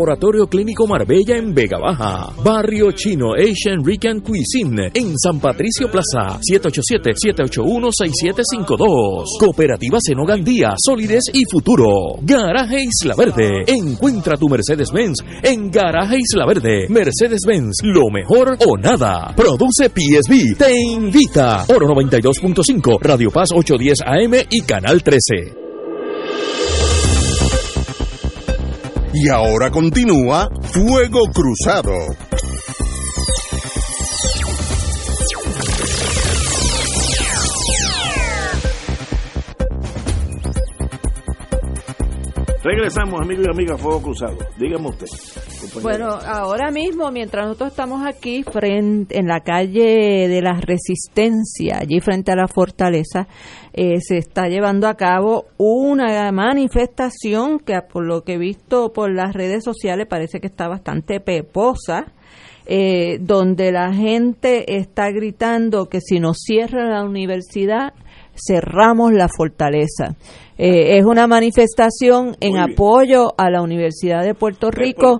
Laboratorio Clínico Marbella en Vega Baja. Barrio Chino Asian Rican Cuisine en San Patricio Plaza. 787-781-6752. Cooperativa Senogandía, Solidez y Futuro. Garaje Isla Verde. Encuentra tu Mercedes-Benz en Garaje Isla Verde. Mercedes-Benz, lo mejor o nada. Produce PSB. Te invita. Oro 92.5, Radio Paz 810 AM y Canal 13. Y ahora continúa Fuego Cruzado. Regresamos, amigos y amigas, Fuego Cruzado. Dígame usted. Bueno, ahora mismo, mientras nosotros estamos aquí frente, en la calle de la Resistencia, allí frente a la fortaleza, eh, se está llevando a cabo una manifestación que por lo que he visto por las redes sociales parece que está bastante peposa. Eh, donde la gente está gritando que si nos cierra la universidad, cerramos la fortaleza. Eh, es una manifestación en apoyo a la Universidad de Puerto Rico,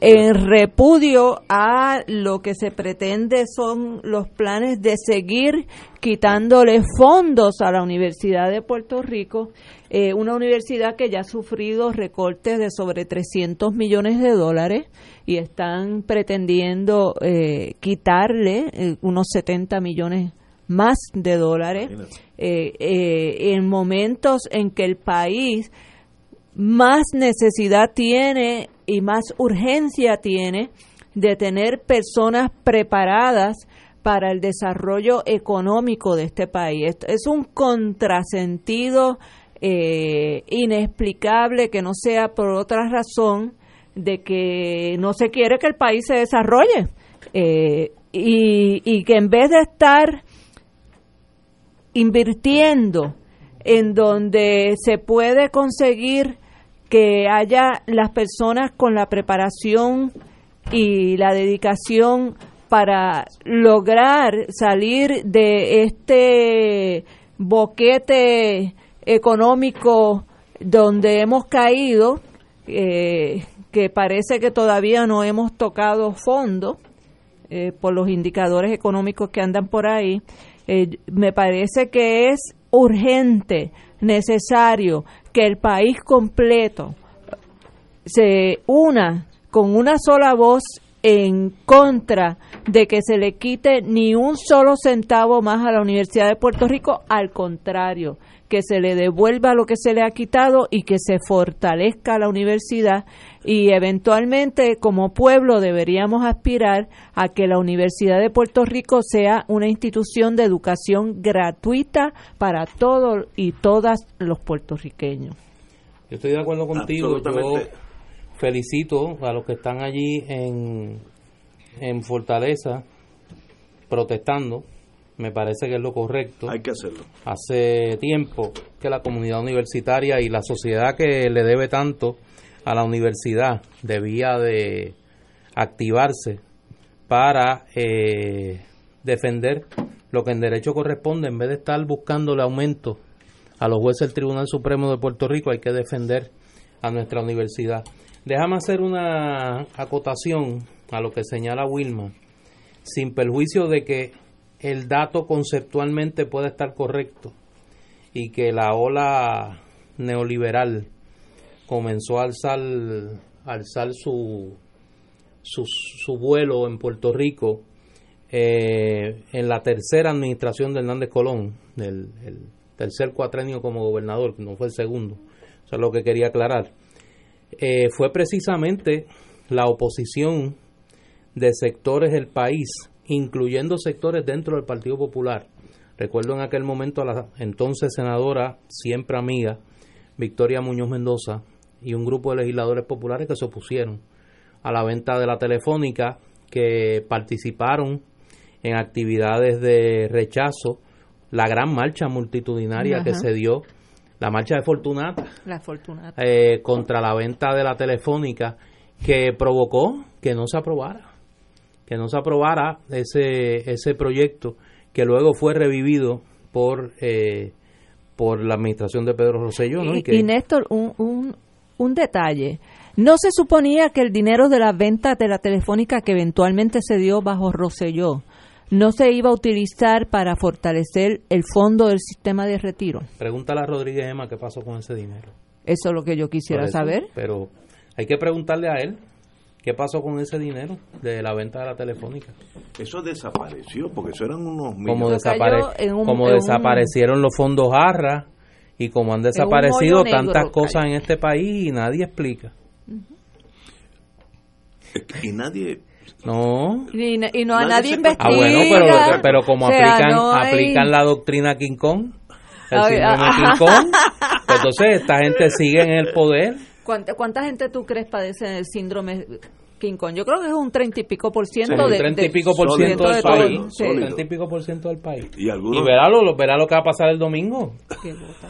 en repudio a lo que se pretende son los planes de seguir quitándole fondos a la Universidad de Puerto Rico, eh, una universidad que ya ha sufrido recortes de sobre 300 millones de dólares y están pretendiendo eh, quitarle unos 70 millones más de dólares eh, eh, en momentos en que el país más necesidad tiene y más urgencia tiene de tener personas preparadas para el desarrollo económico de este país. Es un contrasentido eh, inexplicable que no sea por otra razón de que no se quiere que el país se desarrolle y, y que en vez de estar invirtiendo en donde se puede conseguir que haya las personas con la preparación y la dedicación para lograr salir de este boquete económico donde hemos caído, eh, que parece que todavía no hemos tocado fondo eh, por los indicadores económicos que andan por ahí, eh, me parece que es urgente, necesario que el país completo se una con una sola voz en contra de que se le quite ni un solo centavo más a la Universidad de Puerto Rico, al contrario, que se le devuelva lo que se le ha quitado y que se fortalezca la universidad y eventualmente como pueblo deberíamos aspirar a que la Universidad de Puerto Rico sea una institución de educación gratuita para todos y todas los puertorriqueños. Yo estoy de acuerdo contigo. Yo felicito a los que están allí en, en Fortaleza protestando. Me parece que es lo correcto. Hay que hacerlo. Hace tiempo que la comunidad universitaria y la sociedad que le debe tanto a la universidad debía de activarse para eh, defender lo que en derecho corresponde en vez de estar buscándole aumento a los jueces del Tribunal Supremo de Puerto Rico hay que defender a nuestra universidad. Déjame hacer una acotación a lo que señala Wilma, sin perjuicio de que el dato conceptualmente puede estar correcto y que la ola neoliberal comenzó a alzar, alzar su, su, su, vuelo en Puerto Rico eh, en la tercera administración de Hernández Colón, del el tercer cuatrenio como gobernador, no fue el segundo, eso es lo que quería aclarar, eh, fue precisamente la oposición de sectores del país, incluyendo sectores dentro del Partido Popular. Recuerdo en aquel momento a la entonces senadora, siempre amiga, Victoria Muñoz Mendoza, y un grupo de legisladores populares que se opusieron a la venta de la telefónica, que participaron en actividades de rechazo, la gran marcha multitudinaria Ajá. que se dio, la marcha de Fortunata, La fortuna. eh, contra la venta de la telefónica, que provocó que no se aprobara, que no se aprobara ese, ese proyecto, que luego fue revivido por, eh, por la administración de Pedro Rosselló, ¿no? Y, Y que- y Néstor, un, un, un detalle. No se suponía que el dinero de las ventas de la telefónica que eventualmente se dio bajo Rosselló no se iba a utilizar para fortalecer el fondo del sistema de retiro. Pregúntale a Rodríguez Emma qué pasó con ese dinero. Eso es lo que yo quisiera eso, saber. Pero hay que preguntarle a él qué pasó con ese dinero de la venta de la telefónica. Eso desapareció, porque eso eran unos Como, millones. desapare- en un- como en un- desaparecieron los fondos Jarra y como han desaparecido negro, tantas cosas en este país y nadie explica. Y nadie. No. Y, no a Nadie investiga. Ah, bueno, pero, pero como O sea, aplican, no hay- aplican la doctrina King Kong, el Ay, síndrome ah, King Kong, pues entonces esta gente sigue en el poder. ¿Cuánta, ¿Cuánta gente tú crees padece el síndrome King Kong? Yo creo que es un treinta y pico por ciento Sí, de, un treinta y de- pico por ciento de del país. Sí. Treinta y pico por ciento del país. Y algunos- verá lo, verá lo que va a pasar el domingo.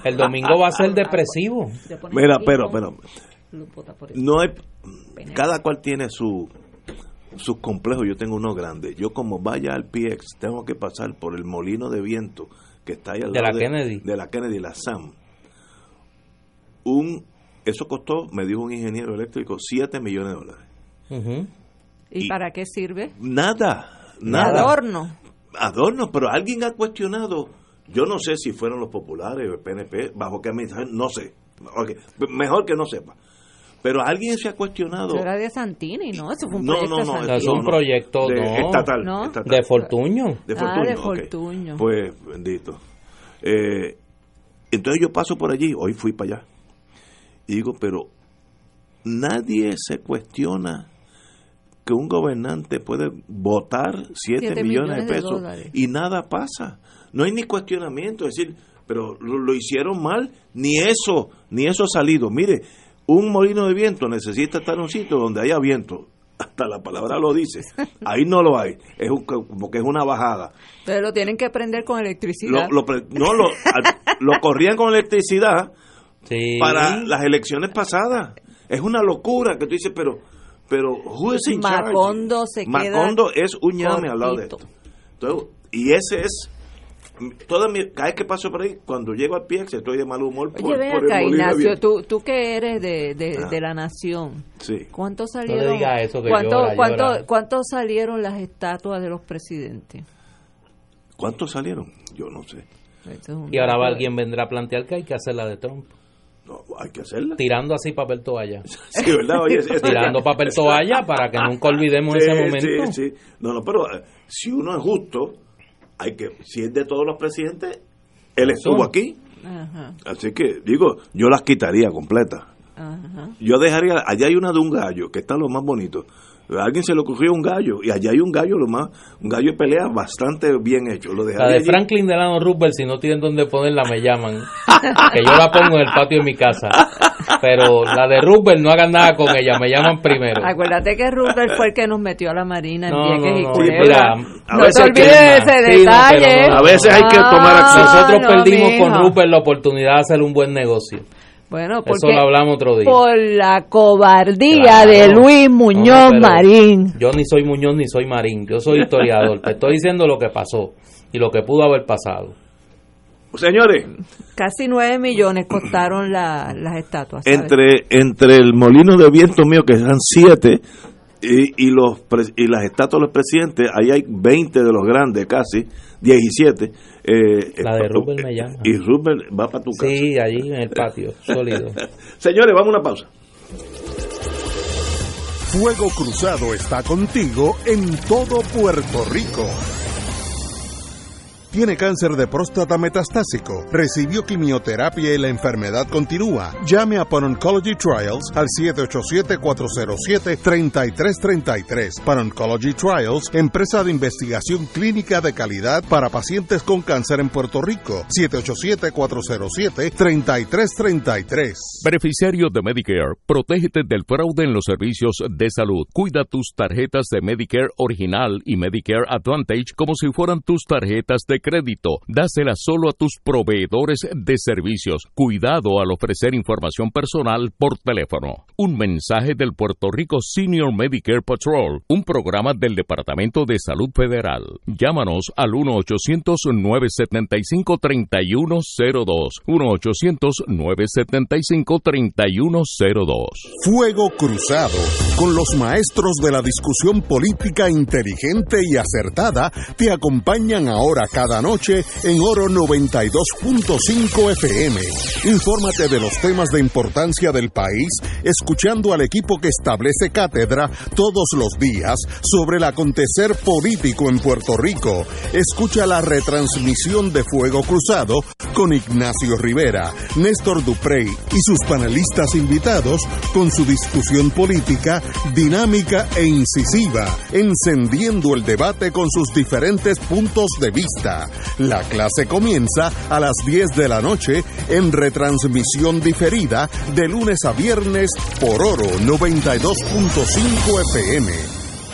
El domingo va a ser depresivo. Mira, pero, pero. No hay. Cada cual tiene su sus complejos. Yo tengo uno grande. Yo, como vaya al PX, tengo que pasar por el molino de viento que está ahí al De lado la Kennedy. De la Kennedy, la SAM. Un. Eso costó, me dijo un ingeniero eléctrico, 7 millones de dólares. Ujú. ¿Y, Y- para qué sirve? Nada, nada. Adorno. Adorno, pero alguien ha cuestionado. Yo no sé si fueron los populares o el PNP, bajo qué administración, no sé. Mejor que no sepa. Pero alguien se ha cuestionado. Eso era de Santini, ¿no? Eso fue un No, proyecto no, de no, Santini. Es un proyecto de- no, estatal, ¿No? estatal. de Fortuño. De Ah, Fortuño. de ok. Fortuño. Pues, bendito. Eh, entonces yo paso por allí, hoy fui para allá. Y digo, pero nadie se cuestiona que un gobernante puede votar 7 Siete millones, de millones de pesos y nada pasa. No hay ni cuestionamiento, es decir, pero lo, lo hicieron mal, ni eso, ni eso ha salido. Mire, un molino de viento necesita estar en un sitio donde haya viento. Hasta la palabra lo dice. Ahí no lo hay. Es un- como que es una bajada. Pero lo tienen que prender con electricidad. Lo, no, lo, al- lo corrían con electricidad Sí. para las elecciones pasadas. Es una locura que tú dices, pero, pero, who is in charge? Macondo se queda Macondo es un ñame al lado de esto. Entonces, y ese es, toda mi, cada vez que paso por ahí, cuando llego al PX estoy de mal humor por, Oye, ven por acá, Ignacio, tú, tú que eres de, de, Ah. de la nación, Sí. ¿cuántos le salieron, diga eso, que cuánto- llora, cuánto- llora. cuántos salieron las estatuas de los presidentes? ¿Cuántos salieron? Yo no sé. Es Y ahora va alguien vendrá a plantear que hay que hacer la de Trump. Hay que hacerla. Tirando así papel toalla. Sí, ¿verdad? Oye, es- Tirando papel toalla para que nunca olvidemos Sí, ese momento. Sí, sí. No, no, pero eh, si uno es justo, hay que, si es de todos los presidentes, él estuvo aquí. Ajá, Así que, digo, yo las quitaría completas. ajá. Yo dejaría, allá hay una de un gallo, que está lo más bonito. A alguien se le ocurrió un gallo, y allá hay un gallo, lo más, un gallo de pelea bastante bien hecho. Lo La de allí. Franklin Delano Roosevelt, si no tienen dónde ponerla, me llaman. Que yo la pongo en el patio de mi casa. Pero la de Roosevelt, no hagan nada con ella, me llaman primero. Acuérdate que Roosevelt fue el que nos metió a la Marina en No, Vieques no, y no, Culebra. mira, a no veces te que- de ese Sí, detalle. pero no, no. A veces hay que tomar acción. Nosotros no, perdimos con. Rupert la oportunidad de hacer un buen negocio. Bueno, Eso porque lo hablamos otro día. por la cobardía Claro. de Luis Muñoz No, Marín. Yo ni soy Muñoz ni soy Marín, yo soy historiador. Te estoy diciendo lo que pasó y lo que pudo haber pasado. Señores, Casi nueve millones costaron la- las estatuas. ¿sabes? entre, entre el molino de viento mío, que eran siete, y, y los y las estatuas de los presidentes, ahí hay 20 de los grandes, casi, 17. Eh, La de eh, Rupert me llama. Y Rupert va para tu casa. Sí, allí en el patio, sólido. Señores, vamos a una pausa. Fuego Cruzado está contigo en todo Puerto Rico. Tiene cáncer de próstata metastásico. Recibió quimioterapia y la enfermedad continúa. Llame a Pan Oncology Trials al 787-407-3333. Pan Oncology Trials, empresa de investigación clínica de calidad para pacientes con cáncer en Puerto Rico. 787-407-3333. Beneficiario de Medicare, protégete del fraude en los servicios de salud. Cuida tus tarjetas de Medicare original y Medicare Advantage como si fueran tus tarjetas de crédito. Dáselas solo a tus proveedores de servicios. Cuidado al ofrecer información personal por teléfono. Un mensaje del Puerto Rico Senior Medicare Patrol, un programa del Departamento de Salud Federal. Llámanos al 1-800-975-3102. 1-800-975-3102. Fuego Cruzado, con los maestros de la discusión política inteligente y acertada, te acompañan ahora cada noche en Oro 92.5 FM. Infórmate de los temas de importancia del país, escuchando al equipo que establece cátedra todos los días sobre el acontecer político en Puerto Rico. Escucha la retransmisión de Fuego Cruzado con Ignacio Rivera, Néstor Duprey y sus panelistas invitados con su discusión política dinámica e incisiva, encendiendo el debate con sus diferentes puntos de vista. La clase comienza a las 10 de la noche en retransmisión diferida de lunes a viernes por Oro 92.5 FM.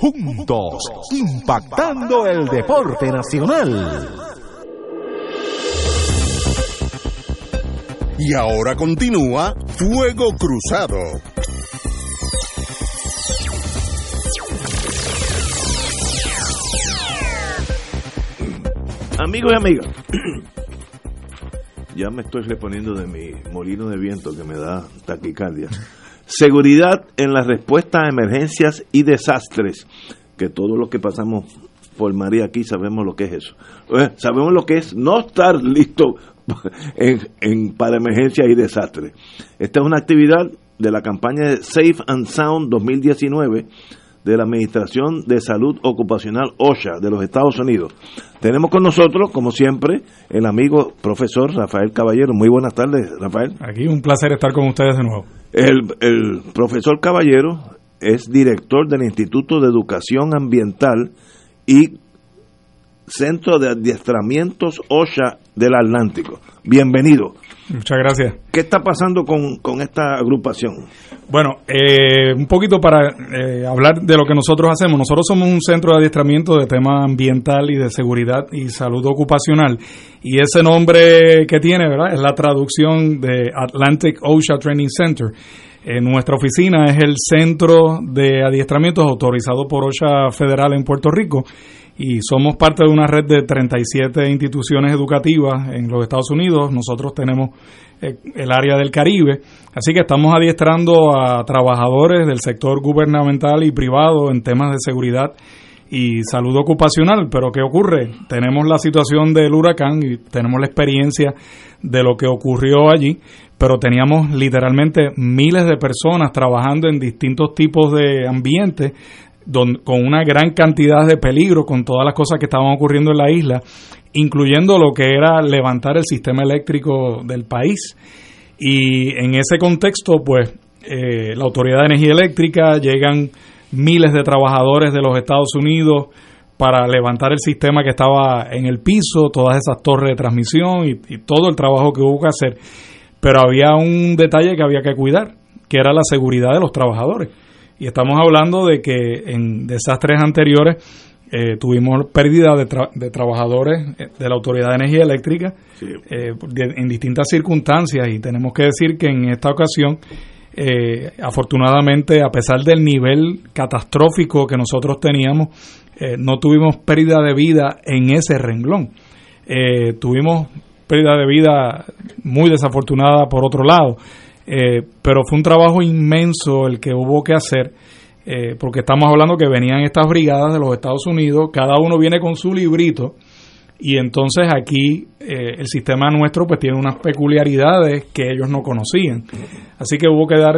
juntos, impactando el deporte nacional. Y ahora continúa Fuego Cruzado. Amigos y amigas, ya me estoy reponiendo de mi molino de viento que me da taquicardia. Seguridad en la respuesta a emergencias y desastres, que todos los que pasamos por María aquí sabemos lo que es eso. Eh, sabemos lo que es no estar listo en- para emergencias y desastres. Esta es una actividad de la campaña de Safe and Sound 2019 de la Administración de Salud Ocupacional OSHA de los Estados Unidos. Tenemos con nosotros, como siempre, el amigo profesor Rafael Caballero. Muy buenas tardes, Rafael. Aquí un placer estar con ustedes de nuevo. El, el profesor Caballero es director del Instituto de Educación Ambiental y Centro de Adiestramientos OSHA del Atlántico. Bienvenido. Muchas gracias. ¿Qué está pasando con, con esta agrupación? Bueno, eh, un poquito para eh, hablar de lo que nosotros hacemos. Nosotros somos un centro de adiestramiento de tema ambiental y de seguridad y salud ocupacional. Y ese nombre que tiene, ¿verdad? Es la traducción de Atlantic OSHA Training Center. Eh, nuestra oficina es el centro de adiestramientos autorizado por OSHA Federal en Puerto Rico y somos parte de una red de 37 instituciones educativas en los Estados Unidos. Nosotros tenemos eh, el área del Caribe, así que estamos adiestrando a trabajadores del sector gubernamental y privado en temas de seguridad y salud ocupacional. Pero ¿qué ocurre? Tenemos la situación del huracán y tenemos la experiencia de lo que ocurrió allí, pero teníamos literalmente miles de personas trabajando en distintos tipos de ambientes con una gran cantidad de peligro con todas las cosas que estaban ocurriendo en la isla, incluyendo lo que era levantar el sistema eléctrico del país. Y en ese contexto, pues, eh, la Autoridad de Energía Eléctrica, llegan miles de trabajadores de los Estados Unidos para levantar el sistema que estaba en el piso, todas esas torres de transmisión y, y todo el trabajo que hubo que hacer. Pero había un detalle que había que cuidar, que era la seguridad de los trabajadores y estamos hablando de que en desastres anteriores eh, tuvimos pérdida de, de, trabajadores eh, de la Autoridad de Energía Eléctrica eh, en distintas circunstancias y tenemos que decir que en esta ocasión, afortunadamente, a pesar del nivel catastrófico que nosotros teníamos, no tuvimos pérdida de vida en ese renglón. tuvimos pérdida de vida muy desafortunada por otro lado. Eh, pero fue un trabajo inmenso el que hubo que hacer, eh, porque estamos hablando que venían estas brigadas de los Estados Unidos, cada uno viene con su librito, y entonces aquí eh, el sistema nuestro pues tiene unas peculiaridades que ellos no conocían. Así que hubo que dar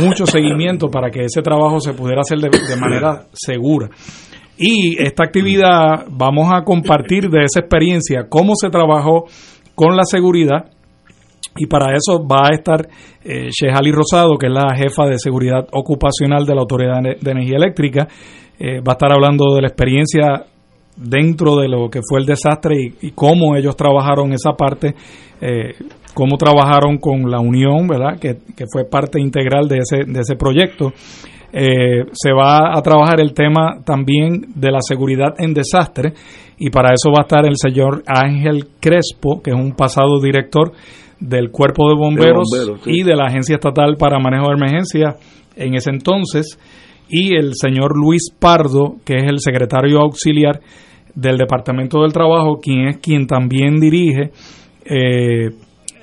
mucho seguimiento para que ese trabajo se pudiera hacer de manera segura. Y esta actividad vamos a compartir de esa experiencia, cómo se trabajó con la seguridad y para eso va a estar eh, Shehali Rosado, que es la jefa de seguridad ocupacional de la Autoridad de Energía Eléctrica. Eh, va a estar hablando de la experiencia dentro de lo que fue el desastre y, cómo ellos trabajaron esa parte, eh, cómo trabajaron con la Unión, ¿verdad? Que, que fue parte integral de ese, de ese proyecto. Eh, se va a trabajar el tema también de la seguridad en desastre y para eso va a estar el señor Ángel Crespo, que es un pasado director del Cuerpo de Bomberos, y de la Agencia Estatal para Manejo de Emergencias en ese entonces, y el señor Luis Pardo, que es el secretario auxiliar del Departamento del Trabajo, quien es quien también dirige eh,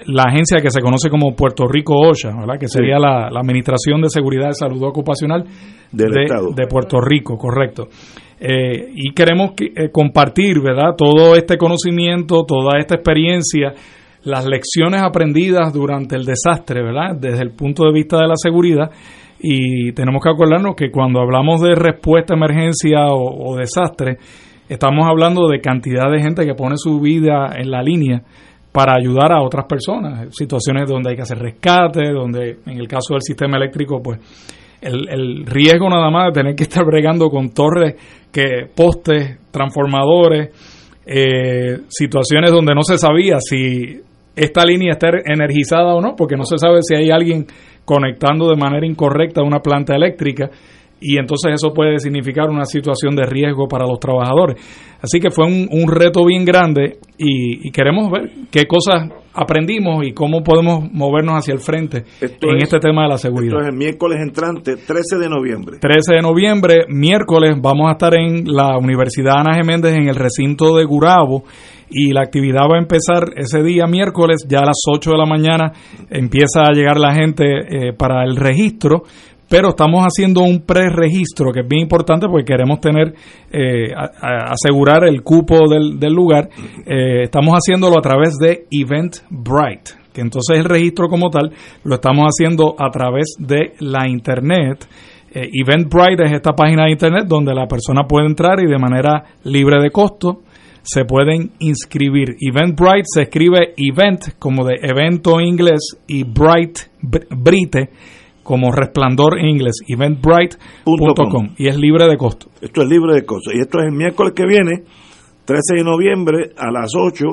la agencia que se conoce como Puerto Rico OSHA, ¿verdad? que sería la, Administración de Seguridad de Salud Ocupacional de, Puerto Rico, correcto. Eh, y queremos eh, compartir ¿verdad? todo este conocimiento, toda esta experiencia las lecciones aprendidas durante el desastre, ¿verdad? Desde el punto de vista de la seguridad. Y tenemos que acordarnos que cuando hablamos de respuesta a emergencia o, desastre, estamos hablando de cantidad de gente que pone su vida en la línea para ayudar a otras personas. Situaciones donde hay que hacer rescate, donde en el caso del sistema eléctrico, pues el, el riesgo nada más de tener que estar bregando con torres, que postes, transformadores, eh, situaciones donde no se sabía si esta línea está energizada o no, porque no se sabe si hay alguien conectando de manera incorrecta una planta eléctrica y entonces eso puede significar una situación de riesgo para los trabajadores. Así que fue un, reto bien grande y, queremos ver qué cosas aprendimos y cómo podemos movernos hacia el frente en este tema de la seguridad. Esto es el miércoles entrante, 13 de noviembre. 13 de noviembre, miércoles, vamos a estar en la Universidad Ana Geméndez en el recinto de Gurabo y la actividad va a empezar ese día miércoles, ya a las 8 de la mañana empieza a llegar la gente eh, para el registro pero estamos haciendo un preregistro que es bien importante porque queremos tener, eh, asegurar el cupo del, lugar. Eh, estamos haciéndolo a través de Eventbrite, que entonces el registro como tal lo estamos haciendo a través de la internet. Eh, Eventbrite es esta página de internet donde la persona puede entrar y de manera libre de costo se pueden inscribir. Eventbrite se escribe event como de evento en inglés y bright, brite como resplandor en inglés, eventbrite.com y es libre de costo. Esto es libre de costo y esto es el miércoles que viene, 13 de noviembre a las 8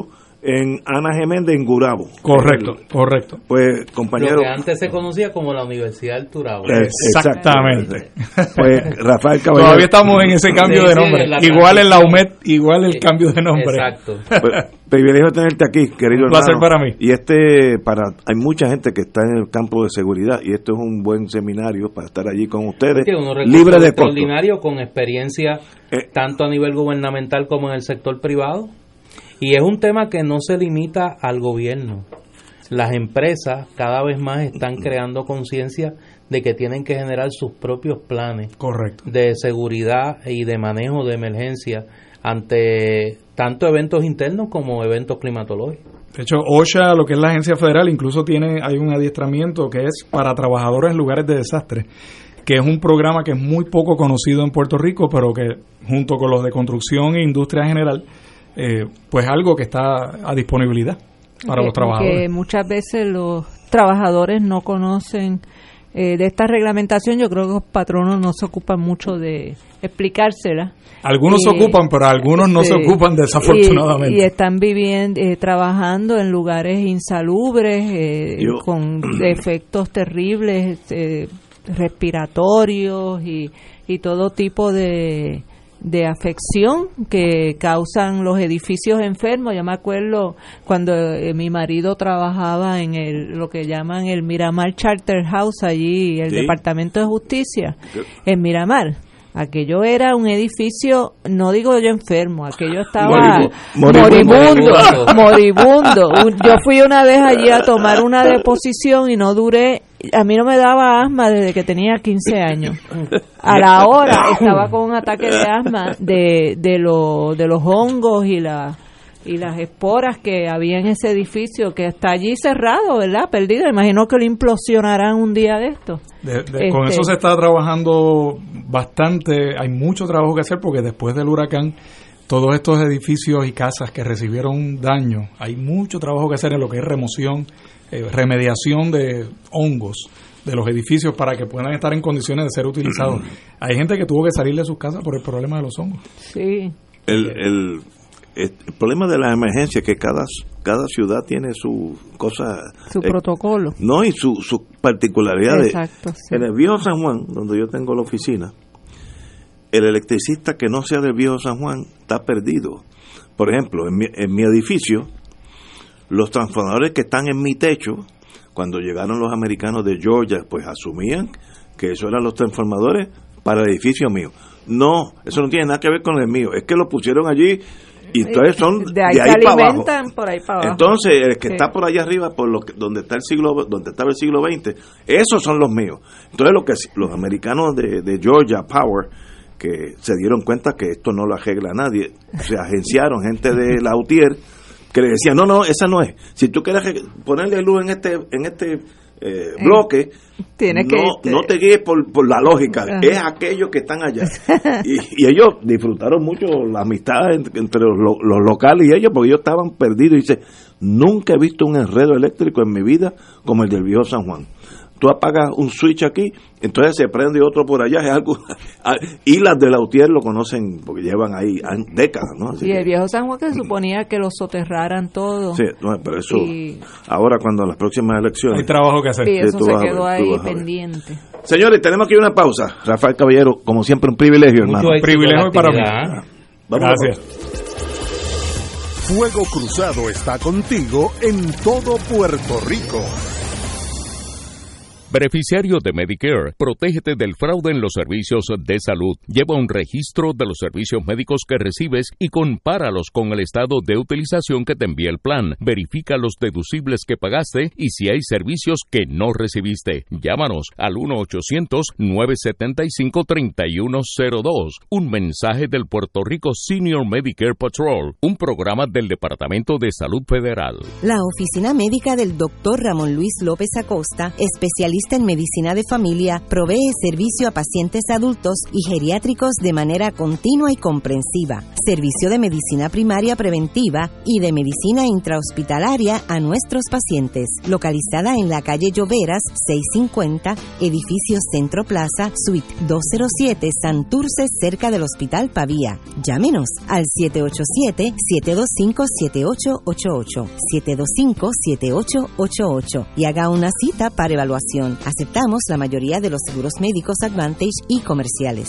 en Ana Geméndez, en Gurabo. Correcto, correcto. Pues, compañero. Lo que antes se conocía como la Universidad del Turabo. Exactamente. Pues Rafael Caballero. Todavía estamos en ese cambio de nombre. igual en la UMED, igual el cambio de nombre. Exacto. Pues, privilegio tenerte aquí, querido Un placer hermano. para mí. Y este, para, hay mucha gente que está en el campo de seguridad y esto es un buen seminario para estar allí con ustedes, libre de costo. extraordinarios con experiencia Eh. tanto a nivel gubernamental como en el sector privado. Y es un tema que no se limita al gobierno. Las empresas cada vez más están creando conciencia de que tienen que generar sus propios planes Correcto. de seguridad y de manejo de emergencia ante tanto eventos internos como eventos climatológicos. De hecho, OSHA, lo que es la agencia federal, incluso tiene hay un adiestramiento que es para trabajadores en lugares de desastre, que es un programa que es muy poco conocido en Puerto Rico, pero que junto con los de construcción e industria en general, eh, pues algo que está a disponibilidad para que, los trabajadores. que muchas veces los trabajadores no conocen eh, de esta reglamentación. Yo creo que los patronos no se ocupan mucho de explicársela. Algunos se Y- ocupan, pero algunos no se ocupan desafortunadamente. Y, y están viviendo, eh, trabajando en lugares insalubres, eh, Yo- con efectos terribles, eh, respiratorios y, y todo tipo de, de afección que causan los edificios enfermos. Yo me acuerdo cuando eh, mi marido trabajaba en el lo que llaman el Miramar Charter House allí, el Sí. Departamento de Justicia en Miramar. Aquello era un edificio, no digo yo enfermo, aquello estaba Moribu- moribundo, moribundo. moribundo. Un- Yo fui una vez allí a tomar una deposición y no duré, a mí no me daba asma desde que tenía 15 años. A la hora estaba con un ataque de asma de, de, lo- de los hongos y la y las esporas que había en ese edificio que está allí cerrado, ¿verdad? Perdido. Imagino que lo implosionarán un día de esto. De- de- Con Este- eso se está trabajando bastante, hay mucho trabajo que hacer porque después del huracán, todos estos edificios y casas que recibieron daño, hay mucho trabajo que hacer en lo que es remoción, eh, remediación de hongos de los edificios para que puedan estar en condiciones de ser utilizados. Hay gente que tuvo que salir de sus casas por el problema de los hongos. Sí. El, el, el problema de la emergencia es que cada, cada ciudad tiene su cosa. Su eh, protocolo. No, y su, su particularidad. de- Exacto, sí. En el viejo San Juan, donde yo tengo la oficina, el electricista que no sea del viejo San Juan está perdido. Por ejemplo, en mi, en mi edificio, los transformadores que están en mi techo, cuando llegaron los americanos de Georgia, pues asumían que eso eran los transformadores para el edificio mío. No, eso no tiene nada que ver con el mío, es que lo pusieron allí y entonces son de ahí se para abajo. por ahí para abajo. Entonces, el que Sí. está por allá arriba, por lo que, donde está el siglo, donde estaba el siglo XX, esos son los míos. Entonces, lo que los americanos de, de Georgia Power que se dieron cuenta que esto no lo arregla nadie, se agenciaron gente de la UTIER que le decían, no, no, esa no es. Si tú quieres re- ponerle luz en este en este eh, bloque, Tienes no, que- no te guíes por, por la lógica, Ajá. es aquellos que están allá. y, y ellos disfrutaron mucho la amistad entre, entre los, lo- los locales y ellos, porque ellos estaban perdidos. Y dice, nunca he visto un enredo eléctrico en mi vida como el del viejo San Juan. Tú apagas un switch aquí, entonces se prende otro por allá. Es algo, y las de Lautier lo conocen porque llevan ahí décadas, ¿no? Así Y que- el viejo San Juan que se suponía que lo soterraran todo. Sí, no, pero eso, Y- ahora cuando las próximas elecciones. Hay trabajo que hacer. Y eso tú se vas a quedó ver, ahí a pendiente. Señores, tenemos aquí una pausa. Rafael Caballero, como siempre, un privilegio, hermano. éxito Privilegio para mí. Vamos a Gracias. Fuego Cruzado está contigo en todo Puerto Rico. Beneficiario de Medicare, protégete del fraude en los servicios de salud. Lleva un registro de los servicios médicos que recibes y compáralos con el estado de utilización que te envía el plan. Verifica los deducibles que pagaste y si hay servicios que no recibiste. Llámanos al 1-800-975-3102. Un mensaje del Puerto Rico Senior Medicare Patrol, un programa del Departamento de Salud Federal. La oficina médica del Dr. Ramón Luis López Acosta, especialista en medicina de familia, provee servicio a pacientes adultos y geriátricos de manera continua y comprensiva. servicio de medicina primaria preventiva y de medicina intrahospitalaria a nuestros pacientes. Localizada en la calle Lloveras, 650, edificio Centro Plaza, suite 207, Santurce, cerca del Hospital Pavía. Llámenos al 787-725-7888, 725-7888 y haga una cita para evaluación. Aceptamos la mayoría de los seguros médicos Advantage y comerciales.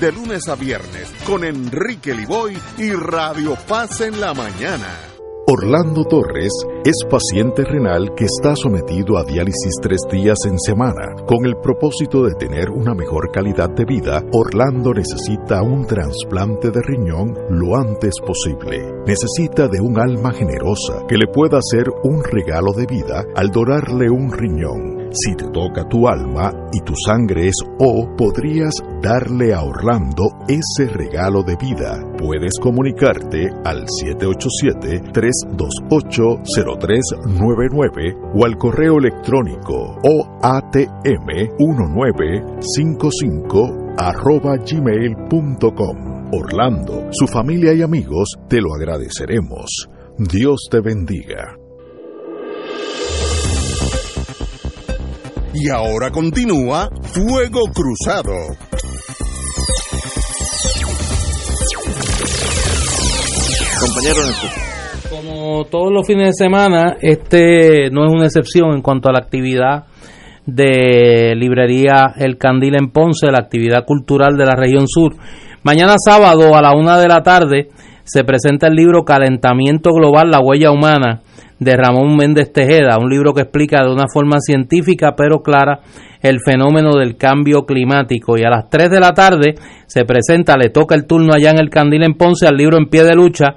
de lunes a viernes con Enrique Liboy y Radio Paz en la mañana. Orlando Torres es paciente renal que está sometido a diálisis tres días en semana. Con el propósito de tener una mejor calidad de vida, Orlando necesita un trasplante de riñón lo antes posible. Necesita de un alma generosa que le pueda hacer un regalo de vida al donarle un riñón. Si te toca tu alma y tu sangre es O, podrías darle a Orlando ese regalo de vida. Puedes comunicarte al 787-328-0399 o al correo electrónico oatm1955 arroba gmail.com. Orlando, su familia y amigos te lo agradeceremos. Dios te bendiga. Y ahora continúa Fuego Cruzado. Compañero Como todos los fines de semana, este no es una excepción en cuanto a la actividad de librería El Candil en Ponce, la actividad cultural de la región sur. Mañana sábado a la una de la tarde se presenta el libro Calentamiento Global, la huella humana de Ramón Méndez Tejeda, un libro que explica de una forma científica pero clara el fenómeno del cambio climático. Y a las 3 de la tarde se presenta, le toca el turno allá en el Candil en Ponce al libro En pie de lucha,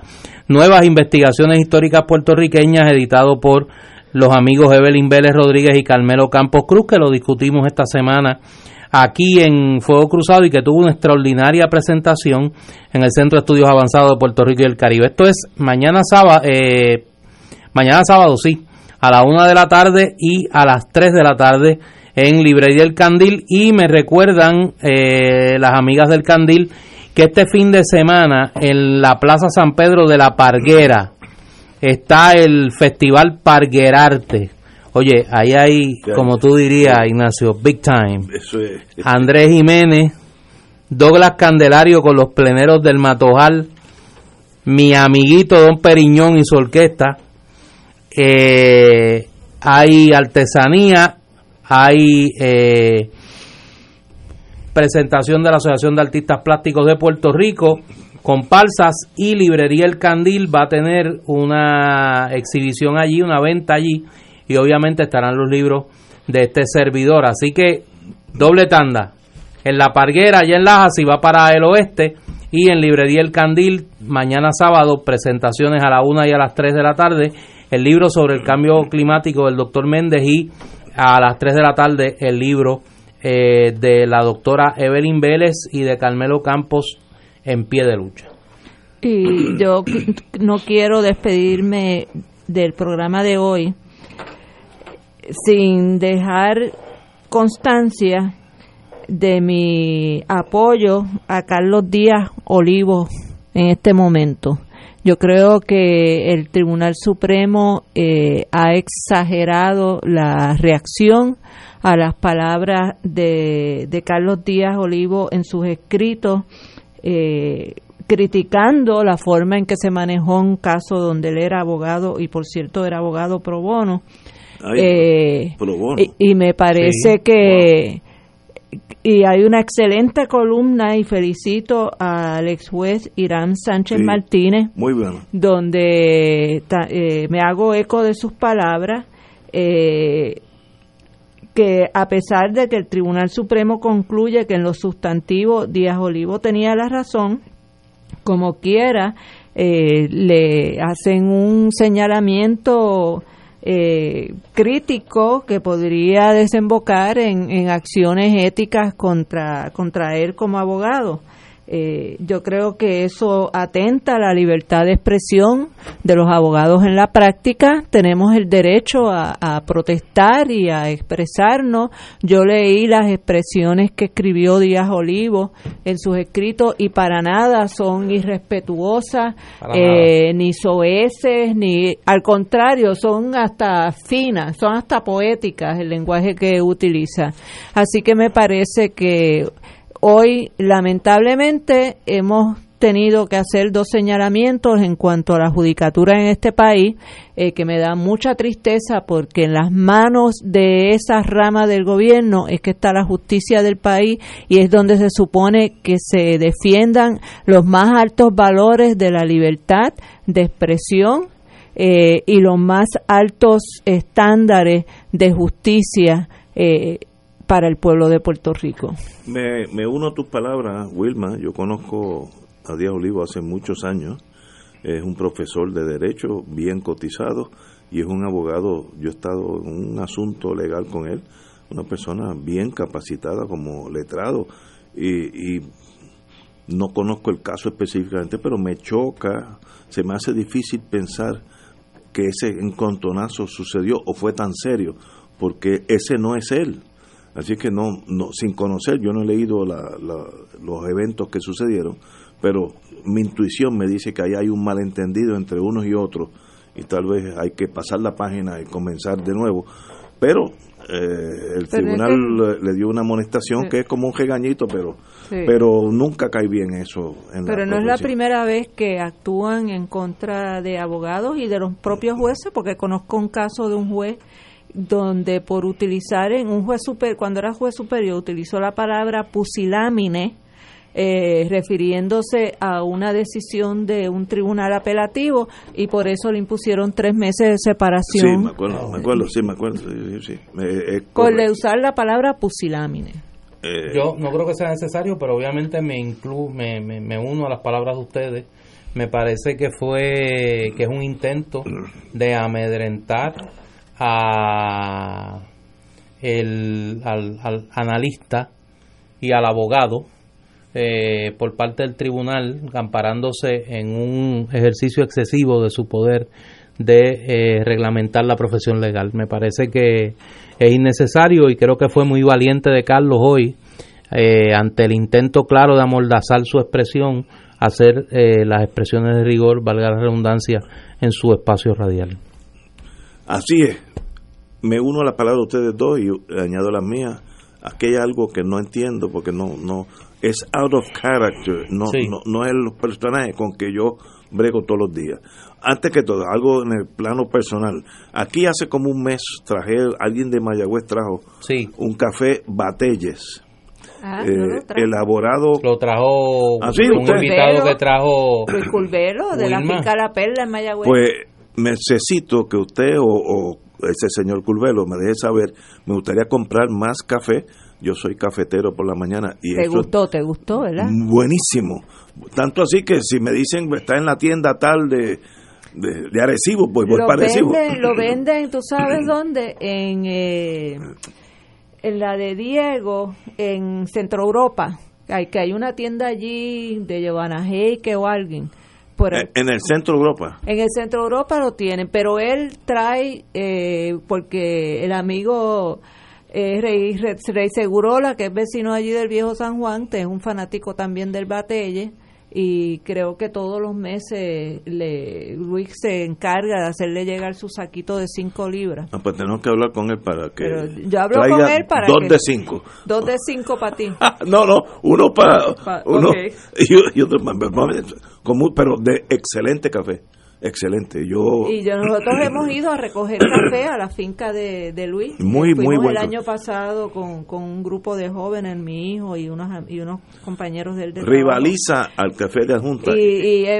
nuevas investigaciones históricas puertorriqueñas editado por los amigos Evelyn Vélez Rodríguez y Carmelo Campos Cruz, que lo discutimos esta semana aquí en Fuego Cruzado y que tuvo una extraordinaria presentación en el Centro de Estudios Avanzados de Puerto Rico y el Caribe. Esto es mañana sábado, eh, mañana sábado sí, a la una de la tarde y a las 3 de la tarde en Librería El Candil y me recuerdan eh, las amigas del Candil que este fin de semana en la Plaza San Pedro de la Parguera está el Festival Parguerarte. Oye, ahí hay, como tú dirías, Ignacio, big time. Eso es. Andrés Jiménez, Douglas Candelario con los pleneros del Matojal, mi amiguito Don Periñón y su orquesta. Eh, hay artesanía, hay eh, presentación de la Asociación de Artistas Plásticos de Puerto Rico, comparsas y Librería El Candil va a tener una exhibición allí, una venta allí y obviamente estarán los libros de este servidor. Así que doble tanda. En la Parguera, allá en Laja, si va para el oeste. Y en Librería El Candil, mañana sábado, presentaciones a la una y a las 3 de la tarde. El libro sobre el cambio climático del doctor Méndez y a las 3 de la tarde el libro eh, de la doctora Evelyn Vélez y de Carmelo Campos en pie de lucha. Y yo no quiero despedirme del programa de hoy sin dejar constancia de mi apoyo a Carlos Díaz Olivo en este momento. Yo creo que el Tribunal Supremo eh, ha exagerado la reacción a las palabras de, de Carlos Díaz Olivo en sus escritos, eh, criticando la forma en que se manejó un caso donde él era abogado y por cierto era abogado pro bono. Eh, y, me parece que y hay una excelente columna y felicito al ex juez Irán Sánchez Martínez muy bueno. donde eh, me hago eco de sus palabras eh, que a pesar de que el Tribunal Supremo concluye que en los sustantivos Díaz Olivo tenía la razón como quiera, eh, le hacen un señalamiento eh, crítico que podría desembocar en, en acciones éticas contra, contra él como abogado. Eh, yo creo que eso atenta a la libertad de expresión de los abogados en la práctica. Tenemos el derecho a, a, protestar y a expresarnos. Yo leí las expresiones que escribió Díaz Olivo en sus escritos y para nada son irrespetuosas, eh, ni soeces, ni al contrario, son hasta finas, son hasta poéticas el lenguaje que utiliza. Así que me parece que Hoy, lamentablemente, hemos tenido que hacer dos señalamientos en cuanto a la judicatura en este país, eh, que me da mucha tristeza porque en las manos de esa rama del gobierno es que está la justicia del país y es donde se supone que se defiendan los más altos valores de la libertad de expresión eh, y los más altos estándares de justicia. Eh, para el pueblo de Puerto Rico. Me, uno a tus palabras, Wilma. Yo conozco a Díaz Olivo hace muchos años. Es un profesor de Derecho bien cotizado y es un abogado. Yo he estado en un asunto legal con él, una persona bien capacitada como letrado. Y, y no conozco el caso específicamente, pero me choca, se me hace difícil pensar que ese encontonazo sucedió o fue tan serio, porque ese no es él Así que no, no sin conocer, yo no he leído los eventos que sucedieron, pero mi intuición me dice que ahí hay un malentendido entre unos y otros y tal vez hay que pasar la página y comenzar de nuevo. Pero eh, el tribunal le, dio una amonestación que es como un regañito, pero pero nunca cae bien eso. pero no es la primera vez que actúan en contra de abogados y de los propios jueces, porque conozco un caso de un juez donde por utilizar en un juez super, cuando era juez superior utilizó la palabra pusilámine eh, refiriéndose a una decisión de un tribunal apelativo y por eso le impusieron tres meses de separación. Sí, me acuerdo, me acuerdo, sí, me acuerdo. Sí, por usar la palabra pusilámine. Eh, Yo no creo que sea necesario, pero obviamente me, inclu me, me, me uno a las palabras de ustedes. Me parece que fue que es un intento de amedrentar a el, al, analista y al abogado eh, por parte del tribunal, amparándose en un ejercicio excesivo de su poder de eh, reglamentar la profesión legal. Me parece que es innecesario y creo que fue muy valiente de Carlos hoy, eh, ante el intento claro de amordazar su expresión, hacer las expresiones de rigor, valga la redundancia, en su espacio radial. Así es. Me uno a las palabras de ustedes dos y añado las mías. Aquí hay algo que no entiendo porque no no es out of character, no, no, no es el personaje con que yo brego todos los días. Antes que todo, algo en el plano personal. Aquí hace como un mes traje, alguien de Mayagüez trajo un café Batelles. Ah, eh, elaborado. Lo trajo ¿Ah, un invitado que trajo. Luis Culvero, de la finca La Perla en Mayagüez. Pues necesito que usted o, ese señor Culvelo me deje saber, me gustaría comprar más café. Yo soy cafetero por la mañana. y ¿Te gustó? ¿Te gustó, verdad? Buenísimo. Tanto así que si me dicen está en la tienda tal de, de, Arecibo, pues voy para Arecibo. lo venden, ¿tú sabes dónde? En, eh, en la de Diego, en Centro Europa. Hay, que hay una tienda allí de Giovanna Heike o alguien en el centro Europa. En el centro Europa lo tienen, pero él trae, eh, porque el amigo eh, Rey, Rey Segurola, que es vecino allí del viejo San Juan, es un fanático también del Batelle, y creo que todos los meses le, Luis se encarga de hacerle llegar su saquito de 5 libras. Ah, pues tenemos que hablar con él para que yo hablo con él para dos de 5 dos de 5 para ti. No no uno para uno y, otro pero de excelente café excelente. Yo y nosotros hemos ido a recoger café a la finca de, de Luis. Muy muy bueno. El año pasado con, con un grupo de jóvenes, mi hijo y unos y unos compañeros del de rivaliza al café de Junta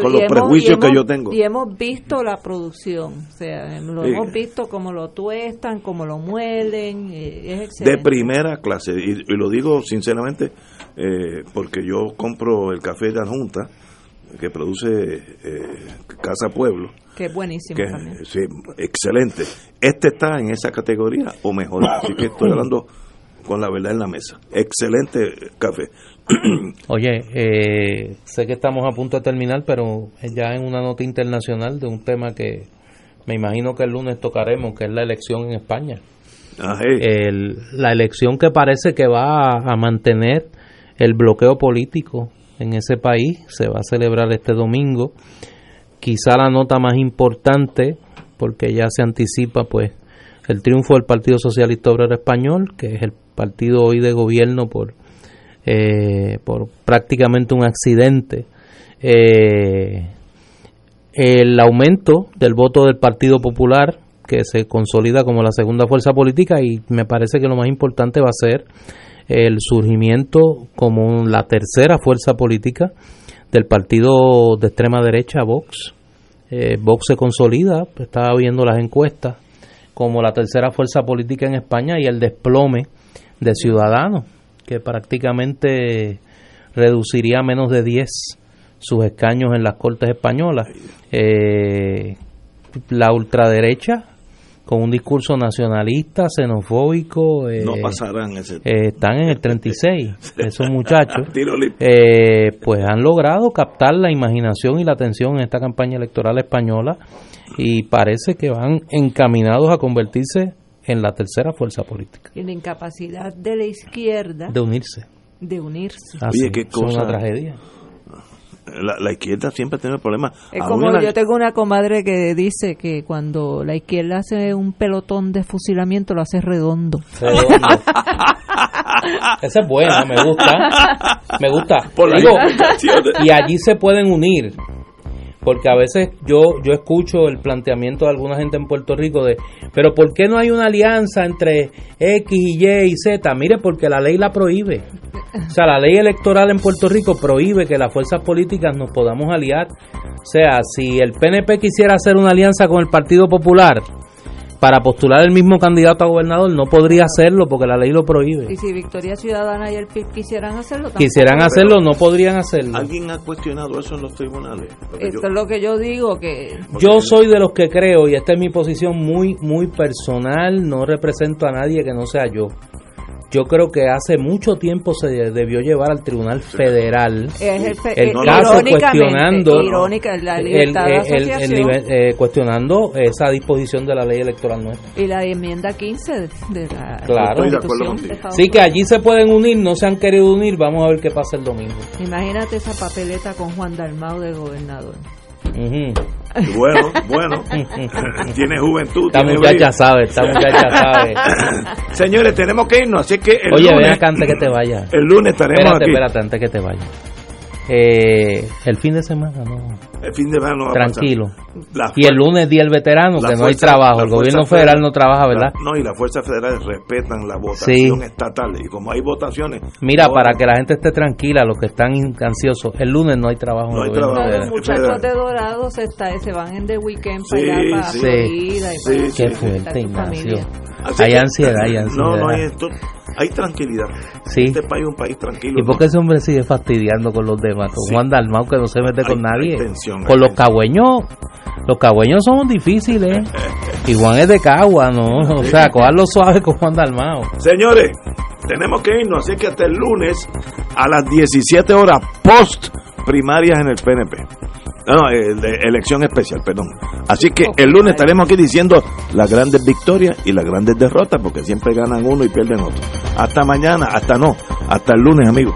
con los prejuicios que yo tengo. Y hemos visto la producción, o sea, lo hemos visto como lo tuestan, como lo muelen, es excelente. De primera clase y, lo digo sinceramente eh, porque yo compro el café de Junta que produce eh, Casa Pueblo. Que es buenísimo que, también. Sí, excelente. Este está en esa categoría o mejor. Así que estoy hablando con la verdad en la mesa. Excelente café. Oye, eh, sé que estamos a punto de terminar, pero ya en una nota internacional de un tema que me imagino que el lunes tocaremos, que es la elección en España. El- la elección que parece que va a, a mantener el bloqueo político en ese país se va a celebrar este domingo. Quizá la nota más importante, porque ya se anticipa pues el triunfo del Partido Socialista Obrero Español, que es el partido hoy de gobierno por eh, por prácticamente un accidente. Eh, el aumento del voto del Partido Popular, que se consolida como la segunda fuerza política, y me parece que lo más importante va a ser el surgimiento como la tercera fuerza política del partido de extrema derecha, Vox. Eh, Vox se consolida, estaba viendo las encuestas, como la tercera fuerza política en España y el desplome de Ciudadanos, que prácticamente reduciría a menos de 10 sus escaños en las Cortes Españolas. Eh, la ultraderecha, con un discurso nacionalista, xenofóbico, eh, No pasarán ese. eh, están en el 36, esos muchachos, eh, pues han logrado captar la imaginación y la atención en esta campaña electoral española y parece que van encaminados a convertirse en la tercera fuerza política, Y la incapacidad de la izquierda de unirse. de unirse. Así, Oye, qué es una cosa. tragedia. La, la izquierda siempre tiene problemas. Es Aún como la- yo tengo una comadre que dice que cuando la izquierda hace un pelotón de fusilamiento lo hace redondo. Esa es buena, me gusta. Me gusta. Por Digo, y allí se pueden unir. Porque a veces yo, yo escucho el planteamiento de alguna gente en Puerto Rico de, pero ¿por qué no hay una alianza entre X y Y y Z? Mire, porque la ley la prohíbe. O sea, la ley electoral en Puerto Rico prohíbe que las fuerzas políticas nos podamos aliar. O sea, si el PNP quisiera hacer una alianza con el Partido Popular para postular el mismo candidato a gobernador, no podría hacerlo porque la ley lo prohíbe. Y si Victoria Ciudadana y el PIB quisieran hacerlo, tampoco. Quisieran hacerlo, no podrían hacerlo. ¿Alguien ha cuestionado eso en los tribunales? Porque Esto yo- es lo que yo digo, que Yo soy de los que creo, y esta es mi posición muy, muy personal, no represento a nadie que no sea yo. Yo creo que hace mucho tiempo se debió llevar al Tribunal Federal el, eh, caso cuestionando irónica, la el- el- eh, cuestionando esa disposición de la ley electoral nuestra. y la enmienda 15 de, la Claro. Constitución de Sí que allí se pueden unir, no se han querido unir, vamos a ver qué pasa el domingo. Imagínate esa papeleta con Juan Dalmau de gobernador. Ujú. Bueno, bueno. tiene juventud. Esta tiene muchacha brillo. sabe, esta muchacha sabe. Señores, tenemos que irnos, así que el Oye, lunes, ven acá antes que te vayas. el lunes estaremos Espérate, aquí. espérate, antes que te vayas. Eh, el fin de semana, no. El fin de semana no va a Tranquilo. Y el lunes día el veterano, la que no hay trabajo. El gobierno federal no trabaja, ¿verdad? la- no, y las fuerzas federales respetan la votación Sí. estatal. Y como hay votaciones. Mira, no- para que la gente esté tranquila, los que están ansiosos, el lunes no hay trabajo. en No el hay gobierno trabajo. Los muchachos de Dorado se, está, se van en the weekend Sí, para allá, para sí. Florida y Sí, para sí. Qué sí. fuerte, Ignacio. Así Hay que- ansiedad, hay ansiedad. No, no hay esto. Hay tranquilidad. Sí. Este país es un país tranquilo. ¿Y por qué ese hombre sigue fastidiando con los demás? Con Sí. Juan Dalmau, que no se mete con Hay- nadie. tensión, con los tensión. cagüeños, los cagüeños somos difíciles. y Juan es de Cagua, ¿no? O sea, cogerlo suave con Juan Dalmau. Señores, tenemos que irnos, así que hasta el lunes a las 17 horas post primarias en el PNP. No, no, elección especial, perdón. Así que el lunes estaremos aquí diciendo las grandes victorias y las grandes derrotas, porque siempre ganan uno y pierden otro. Hasta mañana, hasta no, hasta el lunes, amigos.